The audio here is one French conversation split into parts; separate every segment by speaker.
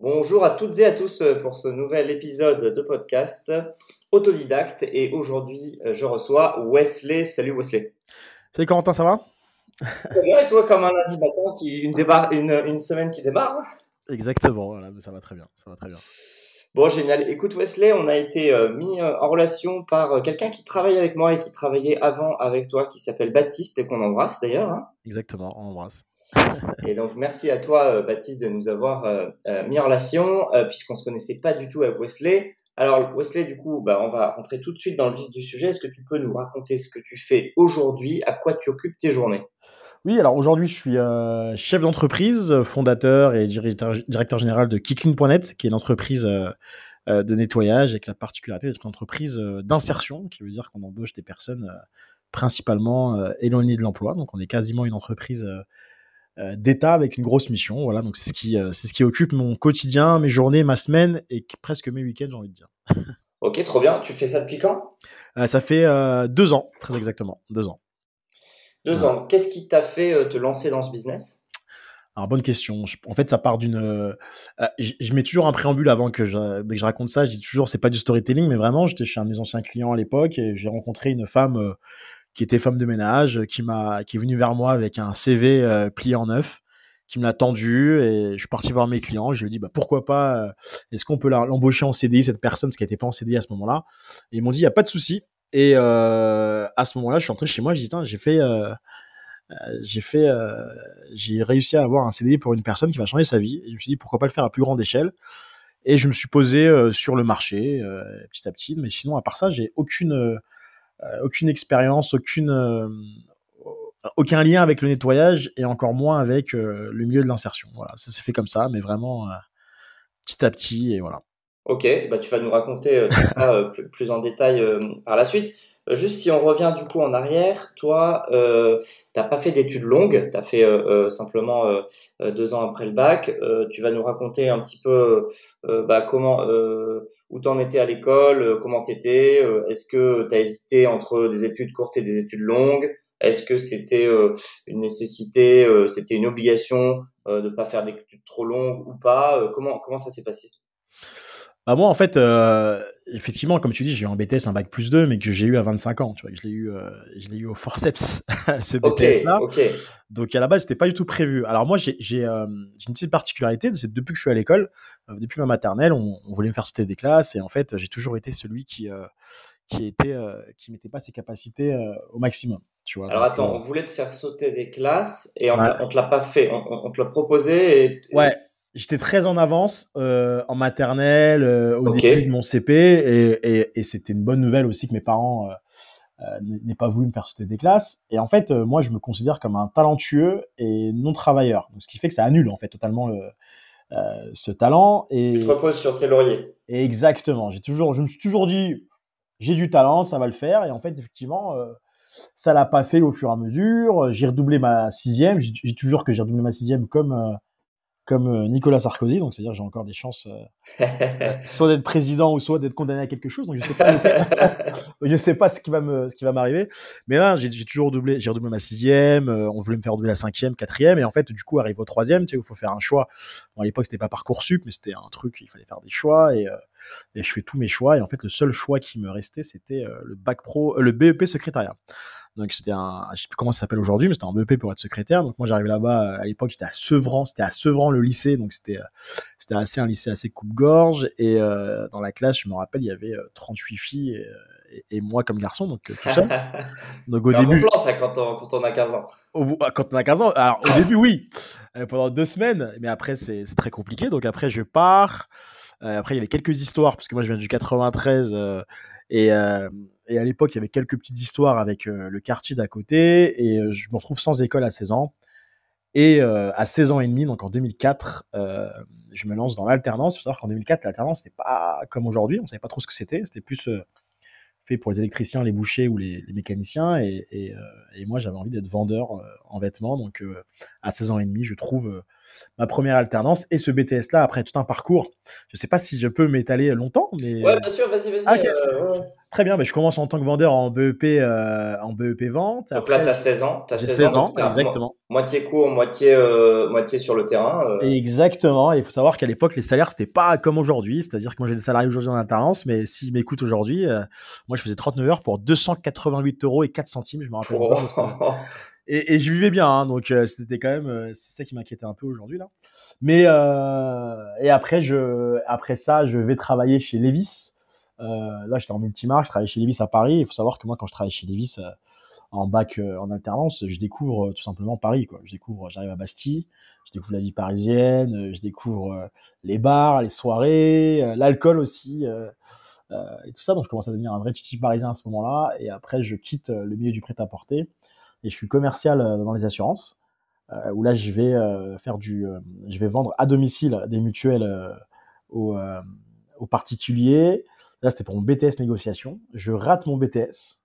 Speaker 1: Bonjour à toutes et à tous pour ce nouvel épisode de podcast autodidacte. Et aujourd'hui, je reçois Wesley. Salut Wesley.
Speaker 2: Salut Corentin, ça va?
Speaker 1: Très bien, et toi, comme un lundi matin, qui, une, une, une semaine qui démarre?
Speaker 2: Exactement, voilà, ça va très bien. Ça va très bien.
Speaker 1: Bon, génial. Écoute, Wesley, on a été euh, mis euh, en relation par euh, quelqu'un qui travaille avec moi et qui travaillait avant avec toi, qui s'appelle Baptiste, et qu'on embrasse d'ailleurs. Hein.
Speaker 2: Exactement, on embrasse.
Speaker 1: et donc, merci à toi, Baptiste, de nous avoir mis en relation, puisqu'on se connaissait pas du tout avec Wesley. Alors, Wesley, du coup, bah, on va rentrer tout de suite dans le vif du sujet. Est-ce que tu peux nous raconter ce que tu fais aujourd'hui, à quoi tu occupes tes journées?
Speaker 2: Oui, alors aujourd'hui, je suis euh, chef d'entreprise, fondateur et directeur, directeur général de Kicklin.net, qui est une entreprise euh, euh, de nettoyage avec la particularité d'être une entreprise d'insertion, qui veut dire qu'on embauche des personnes principalement éloignées de l'emploi. Donc, on est quasiment une entreprise d'État avec une grosse mission. Voilà, donc c'est ce qui c'est ce qui occupe mon quotidien, mes journées, ma semaine et presque mes week-ends, j'ai envie de dire.
Speaker 1: ok, trop bien. Tu fais ça depuis quand?
Speaker 2: Ça fait deux ans, très exactement, deux ans.
Speaker 1: Deux ans. Qu'est-ce qui t'a fait euh, te lancer dans ce business?
Speaker 2: Alors, bonne question. en fait, ça part d'une. Euh, euh, je, mets toujours un préambule avant que je, dès que je raconte ça. Je dis toujours, c'est pas du storytelling, mais vraiment, j'étais chez un de mes anciens clients à l'époque et j'ai rencontré une femme qui était femme de ménage, qui m'a, qui est venue vers moi avec un CV plié en neuf, qui me l'a tendu et je suis parti voir mes clients. Je lui ai dit, bah pourquoi pas Est-ce qu'on peut l'embaucher en CDI cette personne, parce qu'elle n'était pas en CDI à ce moment-là Et ils m'ont dit, il y a pas de souci. Et euh, à ce moment-là, je suis entré chez moi, j'ai dit, j'ai fait, euh, euh, j'ai j'ai réussi à avoir un CDI pour une personne qui va changer sa vie. Et je me suis dit, pourquoi pas le faire à plus grande échelle Et je me suis posé sur le marché petit à petit. Mais sinon, à part ça, j'ai aucune, aucune expérience, aucune, aucun lien avec le nettoyage et encore moins avec le milieu de l'insertion. Voilà, ça s'est fait comme ça, mais vraiment petit à petit et voilà.
Speaker 1: Ok, bah tu vas nous raconter euh, tout ça euh, plus, en détail euh, par la suite. Juste si on revient du coup en arrière, toi, euh, t'as pas fait d'études longues, tu as fait simplement deux ans après le bac. tu vas nous raconter un petit peu bah, comment, où t'en étais à l'école, comment t'étais. Est-ce que tu as hésité entre des études courtes et des études longues? Est-ce que c'était une nécessité, c'était une obligation de pas faire d'études trop longues ou pas? Comment comment ça s'est passé?
Speaker 2: Bah moi, en fait, euh, effectivement, comme tu dis, j'ai eu un BTS, un bac plus 2, mais que j'ai eu à 25 ans. Tu vois, je l'ai eu, euh, je l'ai eu au forceps, ce BTS-là. Donc à la base, c'était pas du tout prévu. Alors moi, j'ai, j'ai, euh, j'ai une petite particularité, c'est depuis que je suis à l'école, euh, depuis ma maternelle, on, on, voulait me faire sauter des classes, et en fait, j'ai toujours été celui qui qui était, qui mettait pas ses capacités au maximum. Tu vois.
Speaker 1: Alors attends, on voulait te faire sauter des classes, et on, on te l'a pas fait, on, on te l'a proposé. Et,
Speaker 2: Ouais j'étais très en avance euh, en maternelle euh, au début de mon CP et, et, et c'était une bonne nouvelle aussi que mes parents euh, euh n'aient pas voulu me faire sauter des classes. Et en fait, moi, je me considère comme un talentueux et non travailleur. Donc, ce qui fait que ça annule en fait totalement le, ce talent. Et
Speaker 1: tu te reposes sur tes lauriers.
Speaker 2: Exactement. J'ai toujours, je me suis toujours dit, j'ai du talent, ça va le faire. Et en fait, effectivement. ça l'a pas fait au fur et à mesure. J'ai redoublé ma sixième. J'ai toujours que j'ai redoublé ma sixième comme comme euh, Nicolas Sarkozy, donc c'est-à-dire j'ai encore des chances euh, soit d'être président ou soit d'être condamné à quelque chose. Donc je sais pas, je sais pas ce qui va me, ce qui va m'arriver. Mais là, j'ai toujours redoublé, j'ai redoublé ma sixième. Euh, on voulait me faire redoubler la cinquième, quatrième, et en fait, du coup, arrive au troisième, tu sais, il faut faire un choix. Bon, à l'époque, c'était pas parcoursup, mais c'était un truc, il fallait faire des choix et et je fais tous mes choix. Et en fait, le seul choix qui me restait, c'était le bac pro, le BEP secrétariat. Donc c'était un, je sais plus comment ça s'appelle aujourd'hui, mais c'était un BEP pour être secrétaire. Donc moi j'arrive là-bas à l'époque, j'étais à Sevran, c'était à Sevran le lycée, donc c'était euh, c'était assez un lycée assez coupe-gorge. Et euh, dans la classe, je me rappelle, il y avait 38 euh, filles et, et, moi comme garçon, donc tout seul.
Speaker 1: Donc au début. Un plan ça quand on, quand on a 15 ans.
Speaker 2: Au, ah, quand on a 15 ans, alors au début oui, pendant deux semaines, mais après c'est très compliqué. Donc après je pars. après il y avait quelques histoires parce que moi je viens du 93 et et à l'époque, il y avait quelques petites histoires avec euh, le quartier d'à côté. Et euh, je me retrouve sans école à 16 ans. Et euh, à 16 ans et demi, donc en 2004, je me lance dans l'alternance. Il faut savoir qu'en 2004, l'alternance, c'était pas comme aujourd'hui. On savait pas trop ce que c'était. C'était plus fait pour les électriciens, les bouchers ou les, les mécaniciens. Et, et, et moi, j'avais envie d'être vendeur en vêtements. Donc, à 16 ans et demi, je trouve ma première alternance et ce BTS-là après tout un parcours. Je sais pas si je peux m'étaler longtemps, mais.
Speaker 1: Ouais, bien sûr, vas-y, vas-y. Ah,
Speaker 2: Très bien, mais je commence en tant que vendeur en BEP, euh, en BEP vente.
Speaker 1: Donc là, tu as 16 ans.
Speaker 2: As 16, ans, exactement.
Speaker 1: moitié cours, moitié, euh, moitié sur le terrain.
Speaker 2: Euh. Exactement. Il faut savoir qu'à l'époque, les salaires, c'était pas comme aujourd'hui. C'est-à-dire que moi, j'ai des salariés aujourd'hui en alternance, mais s'ils m'écoutent aujourd'hui, moi, je faisais 39 heures pour 288 euros et 4 centimes, je me rappelle. Oh. et, et, je vivais bien, hein, donc c'était quand même, c'est ça qui m'inquiétait un peu aujourd'hui là. Mais et après, je, après ça, je vais travailler chez Levis. Euh, là, j'étais en multimarque, je travaillais chez Levis à Paris. Il faut savoir que moi, quand je travaille chez Levis euh, en bac euh, en alternance, je découvre tout simplement Paris. Je découvre, j'arrive à Bastille, je découvre la vie parisienne, je découvre les bars, les soirées, l'alcool aussi. et tout ça, donc je commence à devenir un vrai titi parisien à ce moment-là. Et après, je quitte le milieu du prêt-à-porter et je suis commercial dans les assurances. où là, je vais faire du, je vais vendre à domicile des mutuelles aux particuliers Là, c'était pour mon BTS négociation. Je rate mon BTS.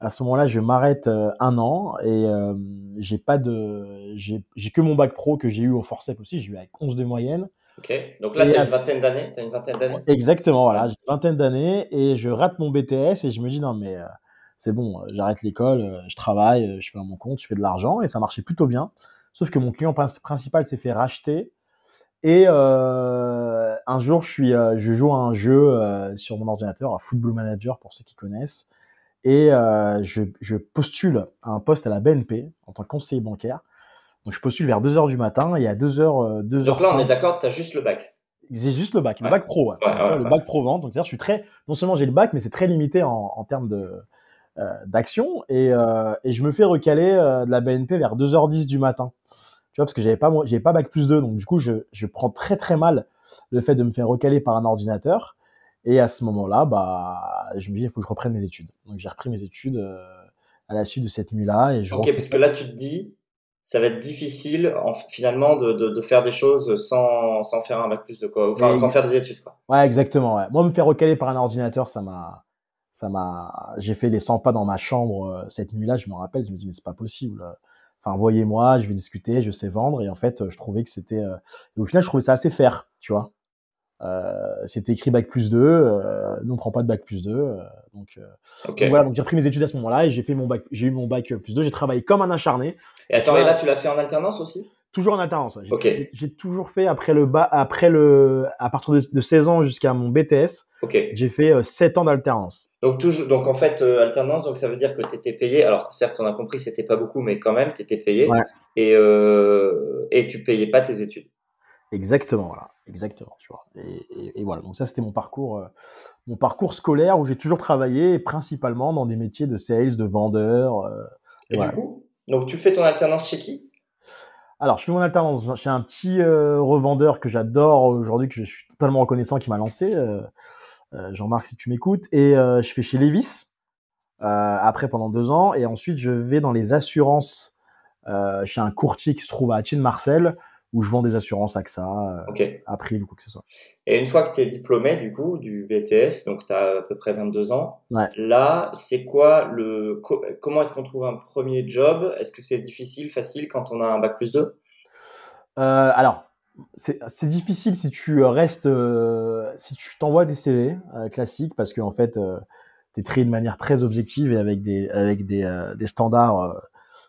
Speaker 2: À ce moment-là, je m'arrête euh, un an et euh, j'ai pas de, j'ai que mon bac pro que j'ai eu au forceps aussi. J'ai eu avec 11 de moyenne.
Speaker 1: Ok. Donc là, tu as une vingtaine d'années. une vingtaine d'années.
Speaker 2: Exactement. Voilà, j'ai une vingtaine d'années et je rate mon BTS et je me dis non mais euh, c'est bon, j'arrête l'école, je travaille, je fais mon compte, je fais de l'argent et ça marchait plutôt bien. Sauf que mon client principal s'est fait racheter et euh, un jour, je, suis, euh, je joue à un jeu euh, sur mon ordinateur, un Football Manager pour ceux qui connaissent, et je, je, postule à un poste à la BNP en tant que conseiller bancaire. Donc je postule vers 2h du matin et à 2h... 2
Speaker 1: donc là, on est d'accord, tu as juste le bac.
Speaker 2: J'ai juste le bac, le bac pro. le bac pro vente. Donc c'est-à-dire, je suis très... Non seulement j'ai le bac, mais c'est très limité en, en termes de... d'action et, et je me fais recaler de la BNP vers 2h10 du matin parce que j'avais pas, pas bac plus 2, donc du coup, je, je, prends très très mal le fait de me faire recaler par un ordinateur. Et à ce moment-là, bah, je me dis, il faut que je reprenne mes études. Donc j'ai repris mes études euh, à la suite de cette nuit-là. Et je
Speaker 1: ok, parce que là, tu te dis, ça va être difficile en, finalement de, de, de, faire des choses sans, sans faire un bac plus de quoi, enfin sans faire des études. Quoi.
Speaker 2: Ouais, exactement. Ouais. Moi, me faire recaler par un ordinateur, ça m'a, ça m'a, j'ai fait les 100 pas dans ma chambre euh, cette nuit-là. Je me rappelle, je me dis mais c'est pas possible enfin voyez-moi, je vais discuter, je sais vendre. Et en fait, je trouvais que c'était, euh, au final, je trouvais ça assez fair, tu vois. Euh, c'était écrit bac plus 2, euh, nous on prend pas de bac plus 2, euh, donc, donc, voilà, donc j'ai repris mes études à ce moment-là et j'ai fait mon bac, j'ai eu mon bac plus 2, j'ai travaillé comme un acharné.
Speaker 1: Et attends, et là tu l'as fait en alternance aussi?
Speaker 2: Toujours en alternance. J'ai toujours fait après le bas, après le, à partir de, 16 ans jusqu'à mon BTS. J'ai fait 7 euh, ans d'alternance.
Speaker 1: Donc toujours, donc en fait euh, alternance, donc ça veut dire que tu étais payé. Alors certes, on a compris, c'était pas beaucoup, mais quand même, tu étais payé. Et euh, et tu payais pas tes études.
Speaker 2: Exactement, voilà, exactement, tu vois. Et, voilà, donc ça c'était mon parcours, mon parcours scolaire où j'ai toujours travaillé principalement dans des métiers de sales, de vendeur.
Speaker 1: et du coup, donc tu fais ton alternance chez qui?
Speaker 2: Alors, je fais mon alternance chez un petit euh, revendeur que j'adore aujourd'hui, que je suis totalement reconnaissant, qui m'a lancé. Euh, euh, Jean-Marc, si tu m'écoutes. Et je fais chez Levis, après pendant deux ans. Et ensuite, je vais dans les assurances chez un courtier qui se trouve à Tine Marcel, où je vends des assurances AXA, euh, okay. April ou quoi que ce soit.
Speaker 1: Et une fois que tu es diplômé du coup du BTS, donc tu as à peu près 22 ans, là, c'est quoi le comment est-ce qu'on trouve un premier job? Est-ce que c'est difficile, facile quand on a un bac plus 2 euh,
Speaker 2: Alors, c'est difficile si tu restes, euh, si tu t'envoies des CV euh, classiques, parce qu'en en fait, tu es trié de manière très objective et avec des, avec des, des standards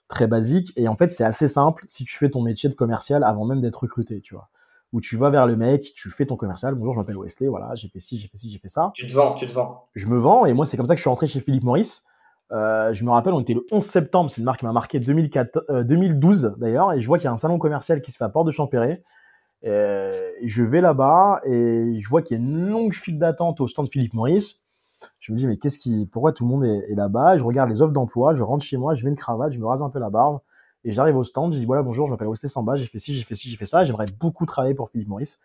Speaker 2: très basique. Et en fait, c'est assez simple si tu fais ton métier de commercial avant même d'être recruté, tu vois. Où tu vas vers le mec, tu fais ton commercial. Bonjour, je m'appelle Wesley, voilà, j'ai fait ci, j'ai fait ci, j'ai fait ça.
Speaker 1: Tu te vends, tu te vends.
Speaker 2: Je me vends et moi, c'est comme ça que je suis rentré chez Philippe Maurice. Euh, je me rappelle, on était le 11 septembre, c'est une marque qui m'a marqué 2004, 2012 euh, d'ailleurs, et je vois qu'il y a un salon commercial qui se fait à Porte de Champéret. Euh, je vais là-bas et je vois qu'il y a une longue file d'attente au stand de Philippe Maurice. Je me dis, mais qu'est-ce qui, pourquoi tout le monde est, là-bas? Je regarde les offres d'emploi, je rentre chez moi, je mets une cravate, je me rase un peu la barbe, et j'arrive au stand, je dis, voilà, bonjour, je m'appelle Wesley Samba, j'ai fait ci, j'ai fait ci, j'ai fait ça, j'aimerais beaucoup travailler pour Philippe Maurice.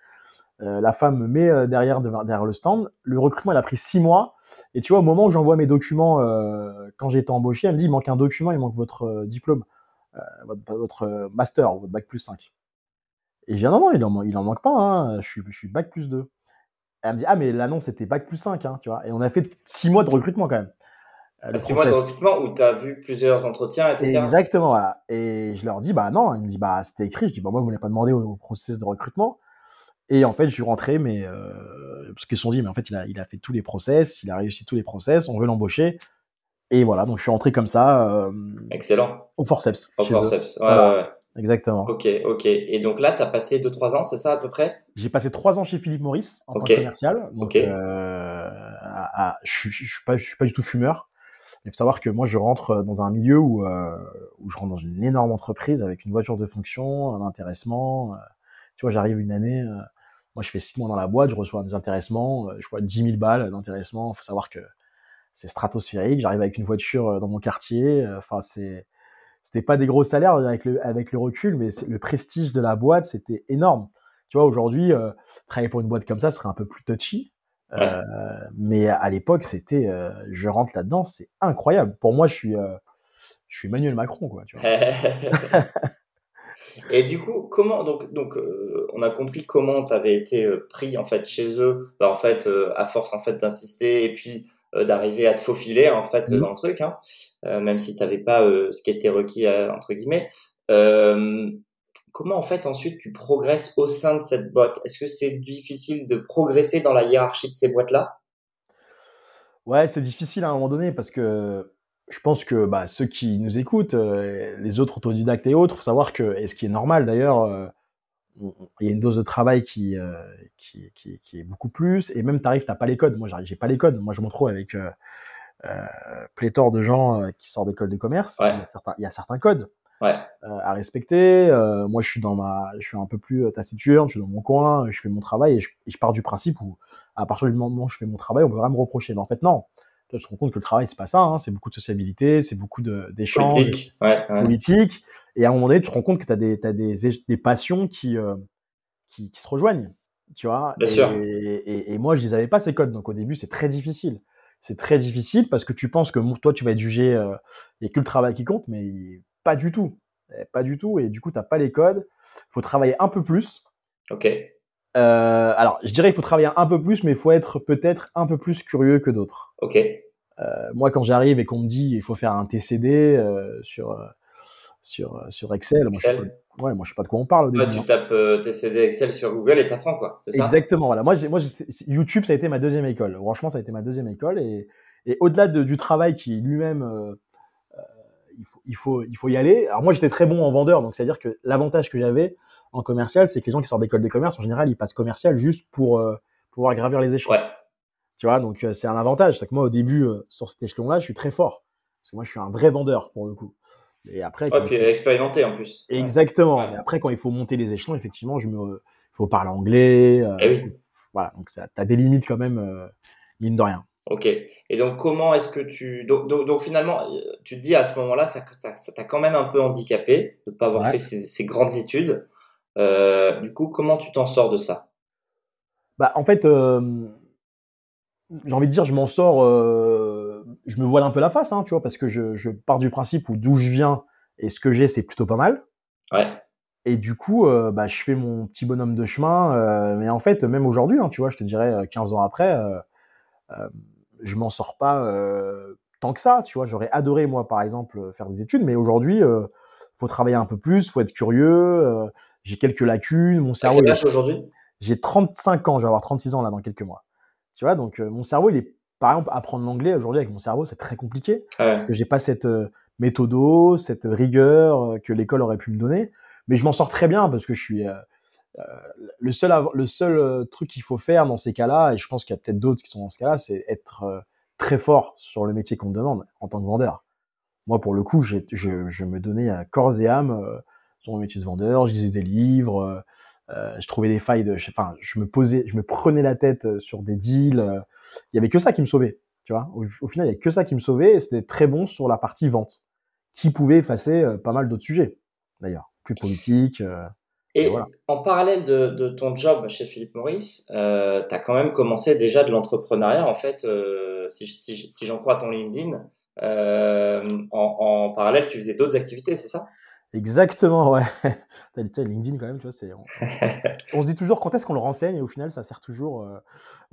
Speaker 2: Euh, la femme me met euh, derrière, derrière le stand. Le recrutement, elle a pris six mois. Et tu vois, au moment où j'envoie mes documents, euh, quand j'ai été embauché, elle me dit, il manque un document, il manque votre diplôme, votre, master, votre bac plus 5. Et je dis, ah non, non, il en, il en manque pas, hein, je, suis, je suis bac plus 2 elle me dit, ah, mais l'annonce c'était bac plus 5, hein, tu vois. Et on a fait six mois de recrutement quand même.
Speaker 1: Euh, six mois de recrutement où tu as vu plusieurs entretiens, etc.
Speaker 2: Exactement, voilà. Et je leur dis, bah non, il me dit, bah c'était écrit. Je dis, bah moi, vous ne m'avez pas demandé au, processus de recrutement. Et en fait, je suis rentré, mais parce qu'ils se sont dit, mais en fait, il a, il a fait tous les process, il a réussi tous les process, on veut l'embaucher. Et voilà, donc je suis rentré comme ça.
Speaker 1: Excellent.
Speaker 2: Au forceps.
Speaker 1: Au forceps, ouais, ouais.
Speaker 2: Exactement.
Speaker 1: Ok, ok. Et donc là, tu as passé 2-3 ans, c'est ça à peu près?
Speaker 2: J'ai passé 3 ans chez Philippe Maurice en tant que commercial. Donc, euh, je ne suis, pas, du tout fumeur. Il faut savoir que moi, je rentre dans un milieu où, euh, où je rentre dans une énorme entreprise avec une voiture de fonction, un intéressement. Euh, tu vois, j'arrive une année, moi, je fais 6 mois dans la boîte, je reçois des intéressements, je vois 10 000 balles d'intéressement. Il faut savoir que c'est stratosphérique. J'arrive avec une voiture dans mon quartier. Enfin, c'est c'était pas des gros salaires avec le, avec le recul, mais le prestige de la boîte, c'était énorme. Tu vois, aujourd'hui, euh, travailler pour une boîte comme ça serait un peu plus touchy. Euh, mais à l'époque, c'était, euh, je rentre là-dedans, c'est incroyable. Pour moi, je suis, je suis Emmanuel Macron, quoi. Tu vois.
Speaker 1: Et du coup, comment donc donc on a compris comment tu avais été pris en fait chez eux, bah, en fait à force en fait d'insister et puis d'arriver à te faufiler en fait mmh. dans le truc, hein, euh, même si tu n'avais pas euh, ce qui était requis entre guillemets. comment en fait ensuite tu progresses au sein de cette boîte? Est-ce que c'est difficile de progresser dans la hiérarchie de ces boîtes-là?
Speaker 2: Ouais, c'est difficile à un moment donné parce que je pense que bah, ceux qui nous écoutent, les autres autodidactes et autres, faut savoir que, et ce qui est normal d'ailleurs, il y a une dose de travail qui, euh, qui, qui, qui, est beaucoup plus. Et même, tu n'as pas les codes. Moi, j'ai pas les codes. Moi, je me retrouve avec euh, euh, pléthore de gens qui sortent d'école de commerce. Il, y a certains, il, y a certains, codes
Speaker 1: ouais.
Speaker 2: À respecter. moi, je suis dans ma, je suis un peu plus taciturne. Je suis dans mon coin. Je fais mon travail et je, je, pars du principe où, à partir du moment où je fais mon travail, on peut vraiment me reprocher. Mais en fait, non. tu te rends compte que le travail, c'est pas ça. Hein. C'est beaucoup de sociabilité, c'est beaucoup d'échanges
Speaker 1: politiques. Ouais.
Speaker 2: Politique. Et à un moment donné, tu te rends compte que tu as, des, as des, des passions qui, euh, qui, qui, se rejoignent. Tu vois
Speaker 1: Bien
Speaker 2: et,
Speaker 1: sûr.
Speaker 2: Et, et, moi, je les avais pas ces codes. Donc au début, c'est très difficile. C'est très difficile parce que tu penses que toi, tu vas être jugé, il euh, n'y a que le travail qui compte, mais pas du tout. Eh, pas du tout. Et du coup, tu n'as pas les codes. Il faut travailler un peu plus.
Speaker 1: Ok.
Speaker 2: Euh, alors, je dirais qu'il faut travailler un peu plus, mais il faut être peut-être un peu plus curieux que d'autres.
Speaker 1: Ok.
Speaker 2: Euh, moi, quand j'arrive et qu'on me dit il faut faire un TCD euh, sur sur, euh, sur Excel.
Speaker 1: Excel.
Speaker 2: Moi, je ouais, moi, je sais pas de quoi on parle. Au
Speaker 1: début, tu hein. tapes euh, TCD Excel sur Google et t'apprends, quoi.
Speaker 2: Ça? Exactement, voilà. Moi, moi YouTube, ça a été ma deuxième école. Franchement, ça a été ma deuxième école. Et, et au-delà de, du travail qui lui-même, euh, euh, il, faut, il, faut, il faut y aller. Alors, moi, j'étais très bon en vendeur. Donc, c'est-à-dire que l'avantage que j'avais en commercial, c'est que les gens qui sortent d'école de commerce, en général, ils passent commercial juste pour euh, pouvoir gravir les échelons.
Speaker 1: Ouais.
Speaker 2: Tu vois, donc c'est un avantage. C'est que moi, au début, sur cet échelon-là, je suis très fort. Parce que moi, je suis un vrai vendeur, pour le coup. Et après,
Speaker 1: ouais, puis expérimenté en plus.
Speaker 2: Exactement. Ouais. Et après, quand il faut monter les échelons, effectivement, je me, il faut parler anglais. Euh,
Speaker 1: eh oui.
Speaker 2: Voilà, donc ça, as des limites quand même, euh, mine de rien.
Speaker 1: Ok. Et donc, comment est-ce que tu. Donc, donc, donc, finalement, tu te dis à ce moment-là, ça t'a quand même un peu handicapé de ne pas avoir ouais. fait ces, ces, grandes études. Euh, du coup, comment tu t'en sors de ça?
Speaker 2: Bah, En fait, euh, j'ai envie de dire, je m'en sors euh, je me voile un peu la face, hein, tu vois, parce que je, je pars du principe où d'où je viens et ce que j'ai, c'est plutôt pas mal.
Speaker 1: Ouais.
Speaker 2: Et du coup, euh, bah, je fais mon petit bonhomme de chemin. Euh, mais en fait, même aujourd'hui, hein, tu vois, je te dirais 15 ans après, je m'en sors pas tant que ça. Tu vois, j'aurais adoré moi, par exemple, faire des études, mais aujourd'hui, euh, faut travailler un peu plus, faut être curieux. j'ai quelques lacunes, mon cerveau.
Speaker 1: Quel âge aujourd'hui?
Speaker 2: J'ai 35 ans, je vais avoir 36 ans là dans quelques mois. Tu vois, donc mon cerveau, il est par exemple, apprendre l'anglais aujourd'hui avec mon cerveau, c'est très compliqué
Speaker 1: ouais.
Speaker 2: parce que j'ai pas cette euh, méthodo, cette rigueur euh, que l'école aurait pu me donner. Mais je m'en sors très bien parce que je suis euh, le seul le seul truc qu'il faut faire dans ces cas-là, et je pense qu'il y a peut-être d'autres qui sont dans ce cas-là, c'est être très fort sur le métier qu'on me demande en tant que vendeur. Moi, pour le coup, je, je, me donnais à corps et âme sur mon métier de vendeur. Je lisais des livres, je trouvais des failles de, enfin, je me posais, je me prenais la tête sur des deals il y avait que ça qui me sauvait. Tu vois, au, au, final, il y avait que ça qui me sauvait et c'était très bon sur la partie vente, qui pouvait effacer euh, pas mal d'autres sujets, d'ailleurs, plus politiques. Euh,
Speaker 1: et, et voilà. en parallèle de, de, ton job chez Philippe Maurice, euh, tu as quand même commencé déjà de l'entrepreneuriat, en fait, euh, si, si, si j'en crois ton LinkedIn. En, en, parallèle, tu faisais d'autres activités, c'est ça?
Speaker 2: Exactement, ouais. LinkedIn quand même, tu vois, c'est. On, on, se dit toujours quand est-ce qu'on le renseigne et au final, ça sert toujours. Euh...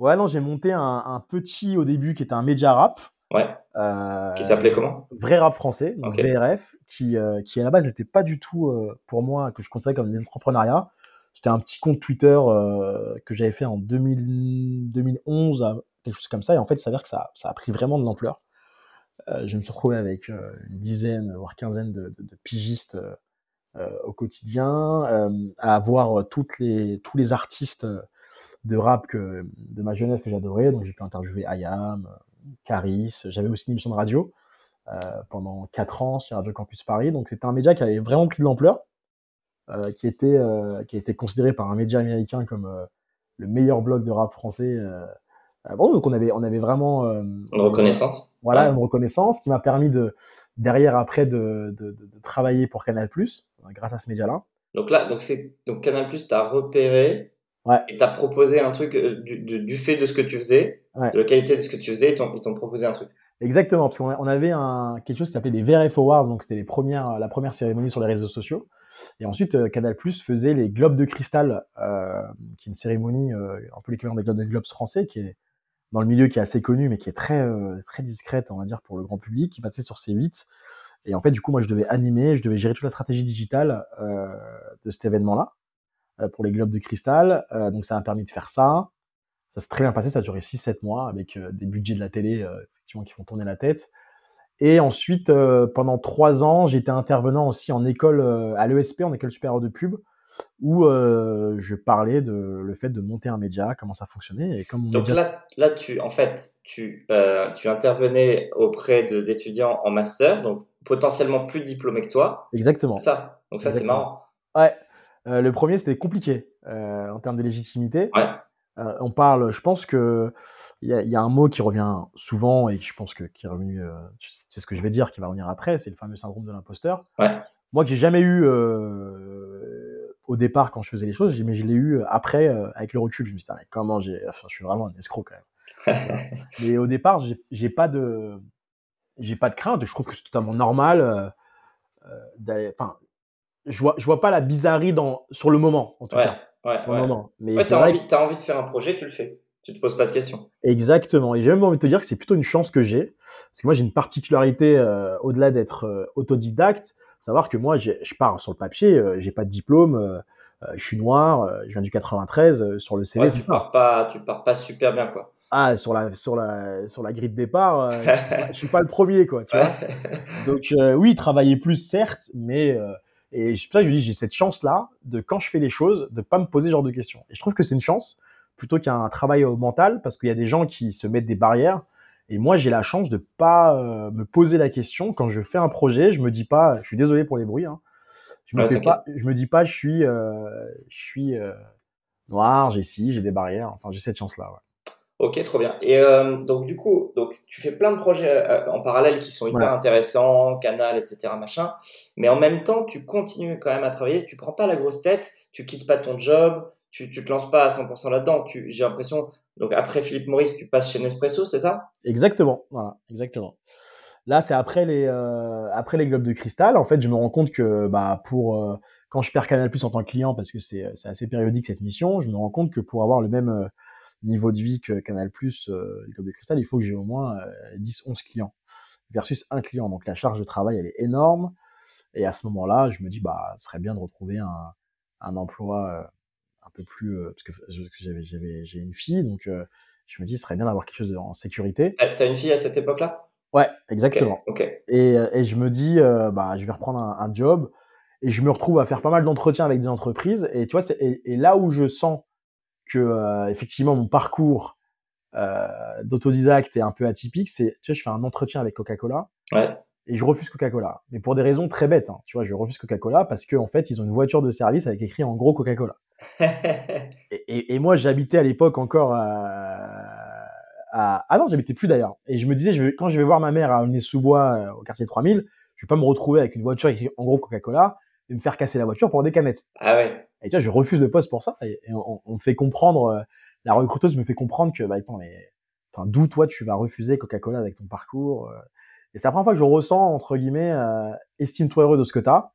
Speaker 2: Ouais, non, j'ai monté un, un, petit au début qui était un média rap.
Speaker 1: Ouais.
Speaker 2: Euh,
Speaker 1: qui s'appelait comment?
Speaker 2: Vrai rap français, donc okay. VRF, qui, euh, qui à la base n'était pas du tout pour moi que je considérais comme l'entrepreneuriat. C'était un petit compte Twitter que j'avais fait en 2011, quelque chose comme ça. Et en fait, ça s'avère que ça, ça a pris vraiment de l'ampleur. Je me suis retrouvé avec une dizaine, voire quinzaine de, pigistes au quotidien, à avoir toutes les, tous les artistes de rap que, de ma jeunesse que j'adorais. Donc j'ai pu interviewer Ayam, Caris. J'avais aussi une émission de radio euh, pendant 4 ans chez Radio Campus Paris. Donc c'était un média qui avait vraiment pris de l'ampleur, euh, qui était euh, qui a été considéré par un média américain comme le meilleur blog de rap français. Bon, donc on avait on avait vraiment
Speaker 1: une reconnaissance.
Speaker 2: Voilà, une reconnaissance qui m'a permis de derrière après de, de, de, travailler pour Canal grâce à ce média-là.
Speaker 1: Donc là, donc c'est donc Canal Plus t'a repéré
Speaker 2: Ouais.
Speaker 1: Et t'as proposé un truc euh, du, du, du, fait de ce que tu faisais, de la qualité de ce que tu faisais, ils t'ont proposé un truc.
Speaker 2: Exactement, parce qu'on on avait un, quelque chose qui s'appelait les VRF Awards, donc c'était les premières, la première cérémonie sur les réseaux sociaux. Et ensuite, euh, Canal Plus faisait les Globes de Cristal, euh, qui est une cérémonie euh, un peu l'équivalent des Globes de Globes français, qui est dans le milieu qui est assez connu, mais qui est très euh, très discrète, on va dire, pour le grand public, qui passait sur C8. Et en fait, du coup, moi, je devais animer, je devais gérer toute la stratégie digitale de cet événement-là. Euh, pour les globes de cristal. Euh, donc ça m'a permis de faire ça. Ça s'est très bien passé, ça a duré 6-7 mois avec euh, des budgets de la télé effectivement qui font tourner la tête. Et ensuite, pendant trois ans, j'étais intervenant aussi en école à l'ESP, en école supérieure de pub, où je parlais de le fait de monter un média, comment ça fonctionnait et comment.
Speaker 1: Donc là, là, tu, en fait, tu, tu intervenais auprès d'étudiants en master, donc potentiellement plus diplômés que toi.
Speaker 2: Exactement.
Speaker 1: Ça. Donc ça, c'est marrant.
Speaker 2: Ouais. Euh, le premier, c'était compliqué euh, en termes de légitimité.
Speaker 1: Ouais.
Speaker 2: Euh, on parle, je pense que il y a, y a, un mot qui revient souvent et je pense que qui est revenu, c'est ce que je vais dire, qui va revenir après, c'est le fameux syndrome de l'imposteur.
Speaker 1: Ouais.
Speaker 2: Moi, j'ai jamais eu au départ quand je faisais les choses, mais je l'ai eu après avec le recul. Je me suis dit, comment j'ai, enfin, je suis vraiment un escroc quand même. mais au départ, j'ai pas de, j'ai pas de crainte. Je trouve que c'est totalement normal. Euh, enfin, je vois, je vois pas la bizarrerie dans, sur le moment, en tout
Speaker 1: ouais,
Speaker 2: cas.
Speaker 1: Ouais,
Speaker 2: sur
Speaker 1: ouais.
Speaker 2: le moment. Mais
Speaker 1: ouais, t'as envie, as envie de faire un projet, tu le fais. Tu te poses pas de questions.
Speaker 2: Exactement. Et j'ai même envie de te dire que c'est plutôt une chance que j'ai. Parce que moi, j'ai une particularité, euh, au-delà d'être euh, autodidacte, savoir que moi, je pars sur le papier, euh, j'ai pas de diplôme, euh, euh, je suis noir, euh, je viens du 93, sur le CV,
Speaker 1: ouais, tu
Speaker 2: ça.
Speaker 1: pars pas, tu pars pas super bien, quoi.
Speaker 2: Ah, sur la, sur la, sur la grille de départ, je suis, pas, je, suis pas, le premier, quoi, tu vois. Donc, oui, travailler plus, certes, mais et c'est pour ça que je dis, j'ai cette chance-là de quand je fais les choses, de pas me poser ce genre de questions. Et je trouve que c'est une chance plutôt qu'un travail mental parce qu'il y a des gens qui se mettent des barrières. Et moi, j'ai la chance de pas euh, me poser la question quand je fais un projet. Je me dis pas, je suis désolé pour les bruits. Hein, je me
Speaker 1: ouais,
Speaker 2: fais pas, je me dis pas, je suis, euh, je suis euh, noir, j'ai ci, j'ai des barrières. Enfin, j'ai cette chance-là. Ouais.
Speaker 1: Ok, trop bien. Et donc du coup, donc tu fais plein de projets en parallèle qui sont hyper intéressants, canal, etc., machin. Mais en même temps, tu continues quand même à travailler. Tu prends pas la grosse tête. Tu quittes pas ton job. Tu, tu te lances pas à 100% là-dedans. J'ai l'impression. Donc après Philippe Maurice, tu passes chez Nespresso, c'est ça?
Speaker 2: Exactement. Voilà, exactement. Là, c'est après les euh, après les globes de cristal. En fait, je me rends compte que bah pour euh, quand je perds Canal Plus en tant que client, parce que c'est assez périodique cette mission, je me rends compte que pour avoir le même euh, niveau de vie que Canal Plus, les globes de cristal, il faut que j'ai au moins 10-11 clients versus un client. Donc la charge de travail, elle est énorme. Et à ce moment-là, je me dis, bah, ce serait bien de retrouver un, un emploi peu plus, euh, parce que j'avais, j'avais, j'ai une fille, donc euh, je me dis, ce serait bien d'avoir quelque chose en sécurité.
Speaker 1: T'as une fille à cette époque-là?
Speaker 2: Ouais, exactement.
Speaker 1: Okay, okay.
Speaker 2: Et, et je me dis, euh, bah, je vais reprendre un, un, job, et je me retrouve à faire pas mal d'entretiens avec des entreprises. Et tu vois, et, et là où je sens que euh, effectivement mon parcours euh, d'autodidacte est un peu atypique, c'est, tu vois, je fais un entretien avec Coca-Cola.
Speaker 1: Ouais.
Speaker 2: Et je refuse Coca-Cola. Mais pour des raisons très bêtes. Hein. Tu vois, je refuse Coca-Cola parce qu'en en fait, ils ont une voiture de service avec écrit en gros Coca-Cola. et, et, et, moi, j'habitais à l'époque encore à... à... Ah non, j'habitais plus d'ailleurs. Et je me disais, je vais... quand je vais voir ma mère à Aulnay-sous-Bois, euh, au quartier 3000, je vais pas me retrouver avec une voiture écrit en gros Coca-Cola et me faire casser la voiture pour des canettes.
Speaker 1: Ah ouais.
Speaker 2: Et tu vois, je refuse le poste pour ça. Et, on, on, me fait comprendre, euh, la recruteuse me fait comprendre que, bah, attends, mais d'où toi tu vas refuser Coca-Cola avec ton parcours euh... Et c'est la première fois que je ressens, entre guillemets, euh, estime-toi heureux de ce que t'as.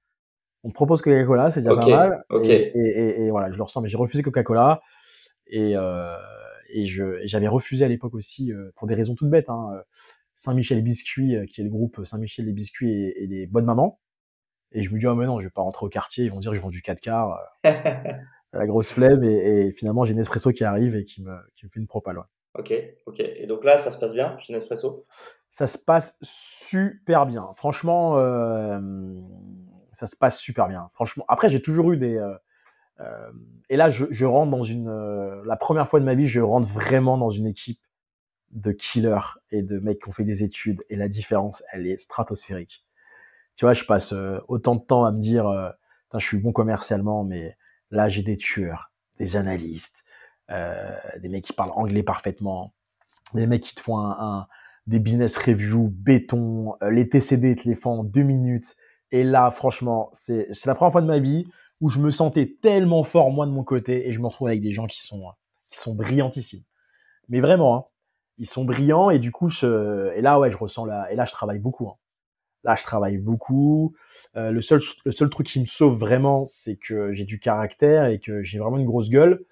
Speaker 2: On te propose Coca-Cola, c'est déjà
Speaker 1: okay,
Speaker 2: pas mal.
Speaker 1: Okay.
Speaker 2: Et, et, et, et, voilà, je le ressens, mais j'ai refusé Coca-Cola. Et, euh, j'avais refusé à l'époque aussi, euh, pour des raisons toutes bêtes, hein, Saint-Michel et Biscuits, euh, qui est le groupe Saint-Michel les Biscuits et, les Bonnes Mamans. Et je me dis, oh mais non, je vais pas rentrer au quartier, ils vont dire que je vends du 4 quarts. la grosse flemme et, finalement j'ai Nespresso qui arrive et qui me, qui me fait une propale.
Speaker 1: Ok, ok. Et donc là, ça se passe bien chez Nespresso?
Speaker 2: Ça se passe super bien. Franchement, euh, ça se passe super bien. Franchement, après j'ai toujours eu des. Euh, euh, et là, je, rentre dans une. la première fois de ma vie, je rentre vraiment dans une équipe de killers et de mecs qui ont fait des études et la différence, elle est stratosphérique. Tu vois, je passe autant de temps à me dire, je suis bon commercialement, mais Là, j'ai des tueurs, des analystes, euh, des mecs qui parlent anglais parfaitement, des mecs qui te font des business reviews béton, euh, les TCD te les font en deux minutes. Et là, franchement, c'est la première fois de ma vie où je me sentais tellement fort, moi, de mon côté, et je me retrouve avec des gens qui sont, brillantissimes. Mais vraiment, hein, ils sont brillants, et du coup, et là, ouais, je ressens là, et là, je travaille beaucoup. Hein. Là, je travaille beaucoup. Euh, le, seul, le seul truc qui me sauve vraiment, c'est que j'ai du caractère et que j'ai vraiment une grosse gueule.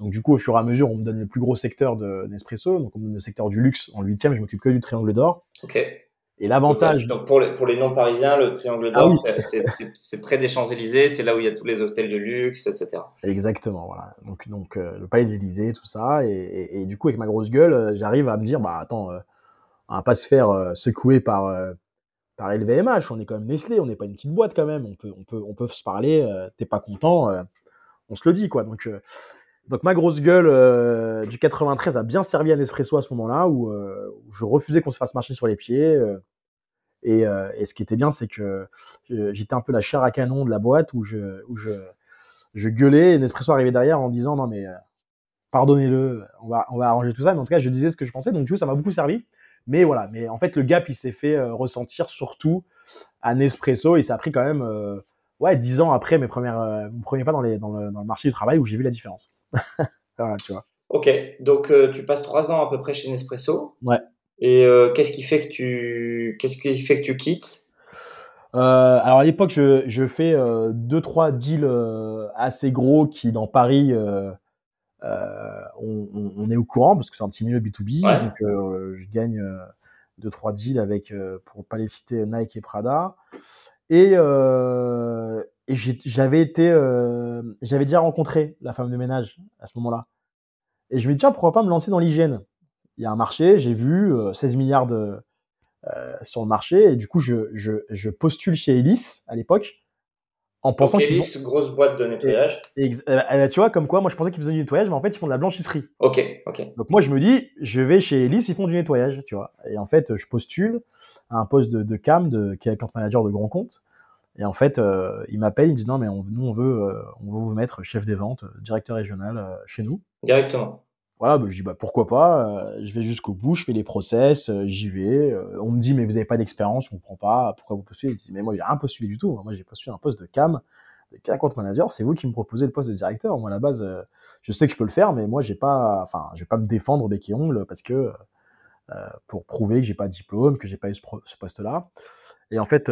Speaker 2: Donc du coup, au fur et à mesure, on me donne le plus gros secteur de Nespresso. Donc on me donne le secteur du luxe en huitième. Je m'occupe que du triangle d'or.
Speaker 1: Ok.
Speaker 2: Et l'avantage.
Speaker 1: Donc, pour, les, pour les non-parisiens, le triangle ah d'or, c'est près des Champs-Élysées. C'est là où il y a tous les hôtels de luxe, etc.
Speaker 2: Exactement. Voilà. Donc, donc euh, le palais de l'Élysée, tout ça. Et, et, du coup, avec ma grosse gueule, euh, j'arrive à me dire, bah attends, on va pas se faire secouer par par LVMH, on est quand même Nestlé, on n'est pas une petite boîte quand même, on peut, on peut, on peut se parler, euh, t'es pas content, euh, on se le dit quoi. Donc, euh, donc ma grosse gueule du 93 a bien servi à Nespresso à ce moment-là, où, je refusais qu'on se fasse marcher sur les pieds. Et, et, ce qui était bien, c'est que j'étais un peu la chair à canon de la boîte, où je, gueulais, et Nespresso arrivait derrière en disant non mais pardonnez-le, on va, arranger tout ça, mais en tout cas je disais ce que je pensais, donc du coup ça m'a beaucoup servi. Mais voilà, mais en fait, le gap, il s'est fait euh, ressentir surtout à Nespresso et ça a pris quand même euh, ouais, 10 ans après mes premières, euh, mon premier pas dans le marché du travail où j'ai vu la différence. voilà, tu vois.
Speaker 1: Ok, donc tu passes 3 ans à peu près chez Nespresso.
Speaker 2: Ouais.
Speaker 1: Et qu'est-ce qui fait que tu, qu'est-ce qui fait que tu quittes?
Speaker 2: Alors à l'époque, je, je fais deux trois deals assez gros qui dans Paris euh, on, est au courant parce que c'est un petit milieu B2B. Donc, euh, je gagne 2-3 euh, deals avec, pour pas les citer, Nike et Prada. Et, j'avais été, j'avais déjà rencontré la femme de ménage à ce moment-là. Et je me dis, tiens, pourquoi pas me lancer dans l'hygiène? Il y a un marché, j'ai vu 16 milliards de, sur le marché, et du coup, je, je postule chez Elis à l'époque
Speaker 1: en pensant qu'ils font... grosse boîte de nettoyage.
Speaker 2: Et, euh, euh, tu vois, comme quoi, moi je pensais qu'ils faisaient du nettoyage, mais en fait ils font de la blanchisserie.
Speaker 1: Ok, ok.
Speaker 2: Donc moi je me dis, je vais chez Elise, ils font du nettoyage, tu vois. Et en fait, je postule à un poste de, cam, de, qui est account manager de grand compte. Et en fait, euh, il m'appelle, il me dit non, mais nous on veut, on veut vous mettre chef des ventes, directeur régional chez nous.
Speaker 1: Directement.
Speaker 2: Voilà, bah, je dis bah pourquoi pas, je vais jusqu'au bout, je fais les process, j'y vais. on me dit mais vous n'avez pas d'expérience, on comprend pas, pourquoi vous postulez? Je dis mais moi j'ai rien postulé du tout, moi j'ai postulé un poste de cam, de compte manager, c'est vous qui me proposez le poste de directeur. Moi à la base, je sais que je peux le faire, mais moi j'ai pas, enfin je vais pas me défendre bec et ongles parce que pour prouver que j'ai pas de diplôme, que j'ai pas eu ce, poste-là. Et en fait,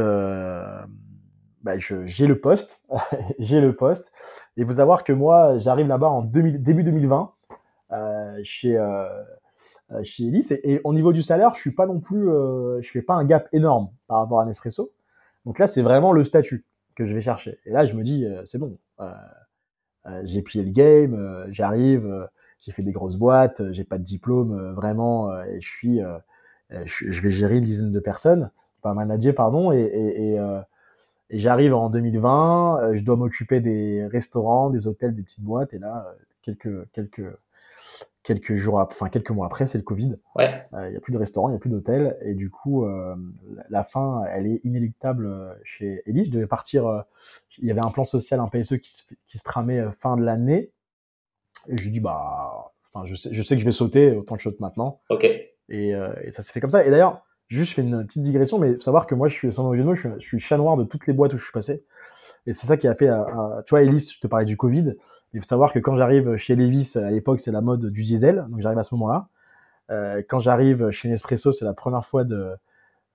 Speaker 2: bah, j'ai le poste, j'ai le poste. Et vous savoir que moi, j'arrive là-bas en début 2020. Euh, chez euh, euh, chez Elis. Et, au niveau du salaire, je suis pas non plus, je fais pas un gap énorme par rapport à Nespresso. Donc là, c'est vraiment le statut que je vais chercher. Et là, je me dis, c'est bon, j'ai plié le game, j'arrive, j'ai fait des grosses boîtes, j'ai pas de diplôme vraiment, et je suis, je, vais gérer une dizaine de personnes, pas manager, pardon, et j'arrive en 2020, je dois m'occuper des restaurants, des hôtels, des petites boîtes, et là, quelques, quelques, quelques jours, enfin quelques mois après, c'est le Covid.
Speaker 1: Ouais.
Speaker 2: Il n'y a plus de restaurants, il n'y a plus d'hôtels, et du coup, euh, la fin, elle est inéluctable euh, chez Ellie. Je devais partir. Euh, il y avait un plan social, un PSE qui se, qui se tramait fin de l'année, et je lui dis bah, je sais, je sais que je vais sauter autant que je saute maintenant.
Speaker 1: Ok.
Speaker 2: Et, et ça s'est fait comme ça. Et d'ailleurs, juste je fais une petite digression, mais savoir que moi, je suis sans je suis, je suis chat noir de toutes les boîtes où je suis passé. Et c'est ça qui a fait, tu vois, Elise, je te parlais du Covid. Il faut savoir que quand j'arrive chez Levis, à l'époque, c'est la mode du diesel, donc j'arrive à ce moment-là. Euh, quand j'arrive chez Nespresso, c'est la première fois de,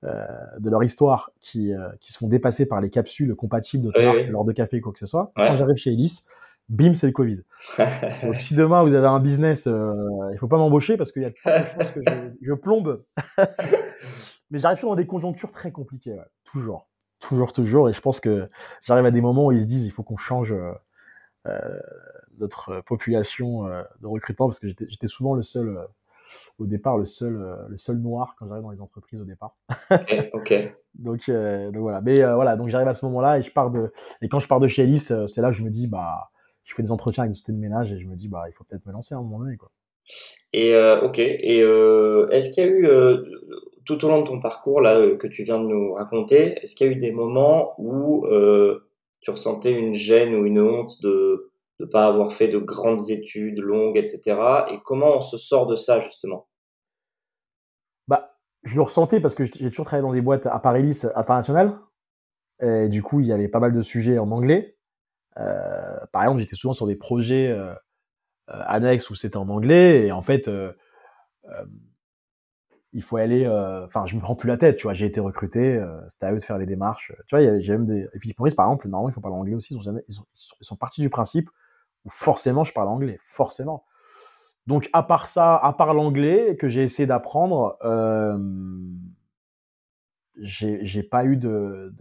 Speaker 2: euh, de leur histoire qui, euh, qui se font dépasser par les capsules compatibles de lors de café ou quoi que ce soit. Quand j'arrive chez Elis, bim, c'est le Covid. donc si demain vous avez un business, euh, il faut pas m'embaucher parce qu'il y a de chances que je, je plombe. Mais j'arrive toujours dans des conjonctures très compliquées, ouais. toujours, toujours, toujours. Et je pense que j'arrive à des moments où ils se disent il faut qu'on change euh, notre population de recrutement parce que j'étais souvent le seul au départ le seul, le seul noir quand j'arrive dans les entreprises au départ.
Speaker 1: ok.
Speaker 2: donc, donc, voilà. Mais voilà, donc j'arrive à ce moment-là et je pars de et quand je pars de chez Alice, c'est là que je me dis bah je fais des entretiens avec des sociétés de ménage et je me dis bah il faut peut-être me lancer à un moment donné quoi.
Speaker 1: Et ok. Et est-ce qu'il y a eu tout au long de ton parcours là que tu viens de nous raconter, est-ce qu'il y a eu des moments où tu ressentais une gêne ou une honte de ne pas avoir fait de grandes études longues, etc. Et comment on se sort de ça, justement?
Speaker 2: Bah, Je le ressentais parce que j'ai toujours travaillé dans des boîtes à Paris internationales. Et du coup, il y avait pas mal de sujets en anglais. Euh, par exemple, j'étais souvent sur des projets euh, euh, annexes où c'était en anglais. Et en fait, il faut aller. Enfin, je me prends plus la tête, tu vois. J'ai été recruté, c'était à eux de faire les démarches. Tu vois, y même des. Philippe Maurice, par exemple, normalement, il faut parler anglais aussi. Ils, ils, sont, ils sont partis du principe forcément je parle anglais, forcément. Donc à part ça, à part l'anglais que j'ai essayé d'apprendre, euh, j'ai pas eu de,